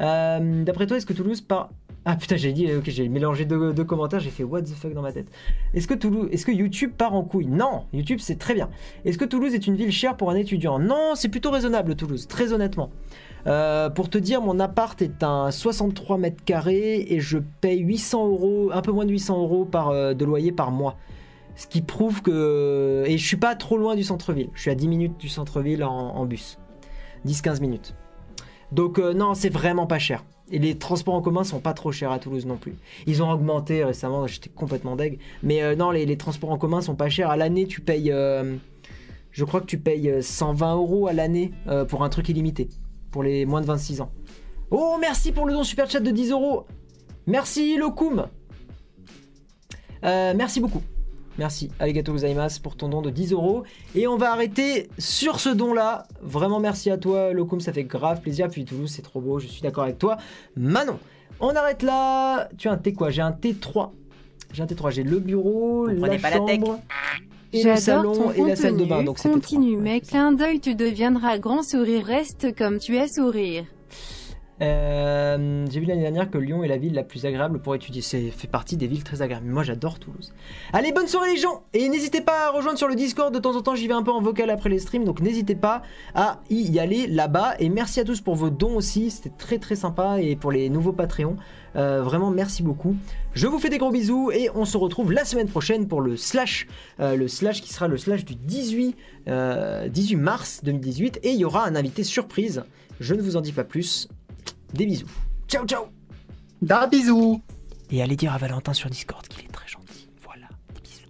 Euh, D'après toi, est-ce que Toulouse part. Ah putain, j'ai dit, ok, j'ai mélangé deux, commentaires, j'ai fait what the fuck dans ma tête. Est-ce que est-ce que YouTube part en couille? Non, YouTube c'est très bien. Est-ce que Toulouse est une ville chère pour un étudiant? Non, c'est plutôt raisonnable Toulouse, très honnêtement. Euh, pour te dire, mon appart est un 63 mètres carrés et je paye 800 euros, un peu moins de 800 euros par, euh, de loyer par mois. Ce qui prouve que. Et je suis pas trop loin du centre-ville. Je suis à 10 minutes du centre-ville en, en bus. 10-15 minutes. Donc, euh, non, c'est vraiment pas cher. Et les transports en commun sont pas trop chers à Toulouse non plus. Ils ont augmenté récemment, j'étais complètement deg. Mais euh, non, les, transports en commun sont pas chers. À l'année, tu payes. euh, je crois que tu payes euh, 120 euros à l'année pour un truc illimité. Pour les moins de 26 ans. Oh, merci pour le don super chat de 10 euros. Merci. Euh, merci beaucoup. Merci, Arigato gozaimasu pour ton don de 10 euros. Et on va arrêter sur ce don-là. Vraiment merci à toi, Locum, ça fait grave plaisir. Puis Toulouse, c'est trop beau, je suis d'accord avec toi. Manon, on arrête là. Tu as un T quoi? J'ai un T3. J'ai un T3, j'ai le bureau, Vous la prenez pas la tech chambre, et le J'adore salon ton et la salle de bain. Donc Continue, ça. Clin d'œil, tu deviendras grand sourire. Reste comme tu es sourire. Euh, J'ai vu l'année dernière que Lyon est la ville la plus agréable pour étudier. C'est fait partie des villes très agréables. Moi, j'adore Toulouse. Allez, bonne soirée les gens Et n'hésitez pas à rejoindre sur le Discord. De temps en temps, j'y vais un peu en vocal après les streams. Donc n'hésitez pas à y aller là-bas. Et merci à tous pour vos dons aussi. C'était très très sympa. Et pour les nouveaux Patreons, euh, vraiment merci beaucoup. Je vous fais des gros bisous. Et on se retrouve la semaine prochaine pour le slash. euh, le slash qui sera le slash du 18, euh, 18 mars 2018. Et il y aura un invité surprise. Je ne vous en dis pas plus. Des bisous. Ciao, ciao Da bisous Et allez dire à Valentin sur Discord qu'il est très gentil. Voilà, des bisous.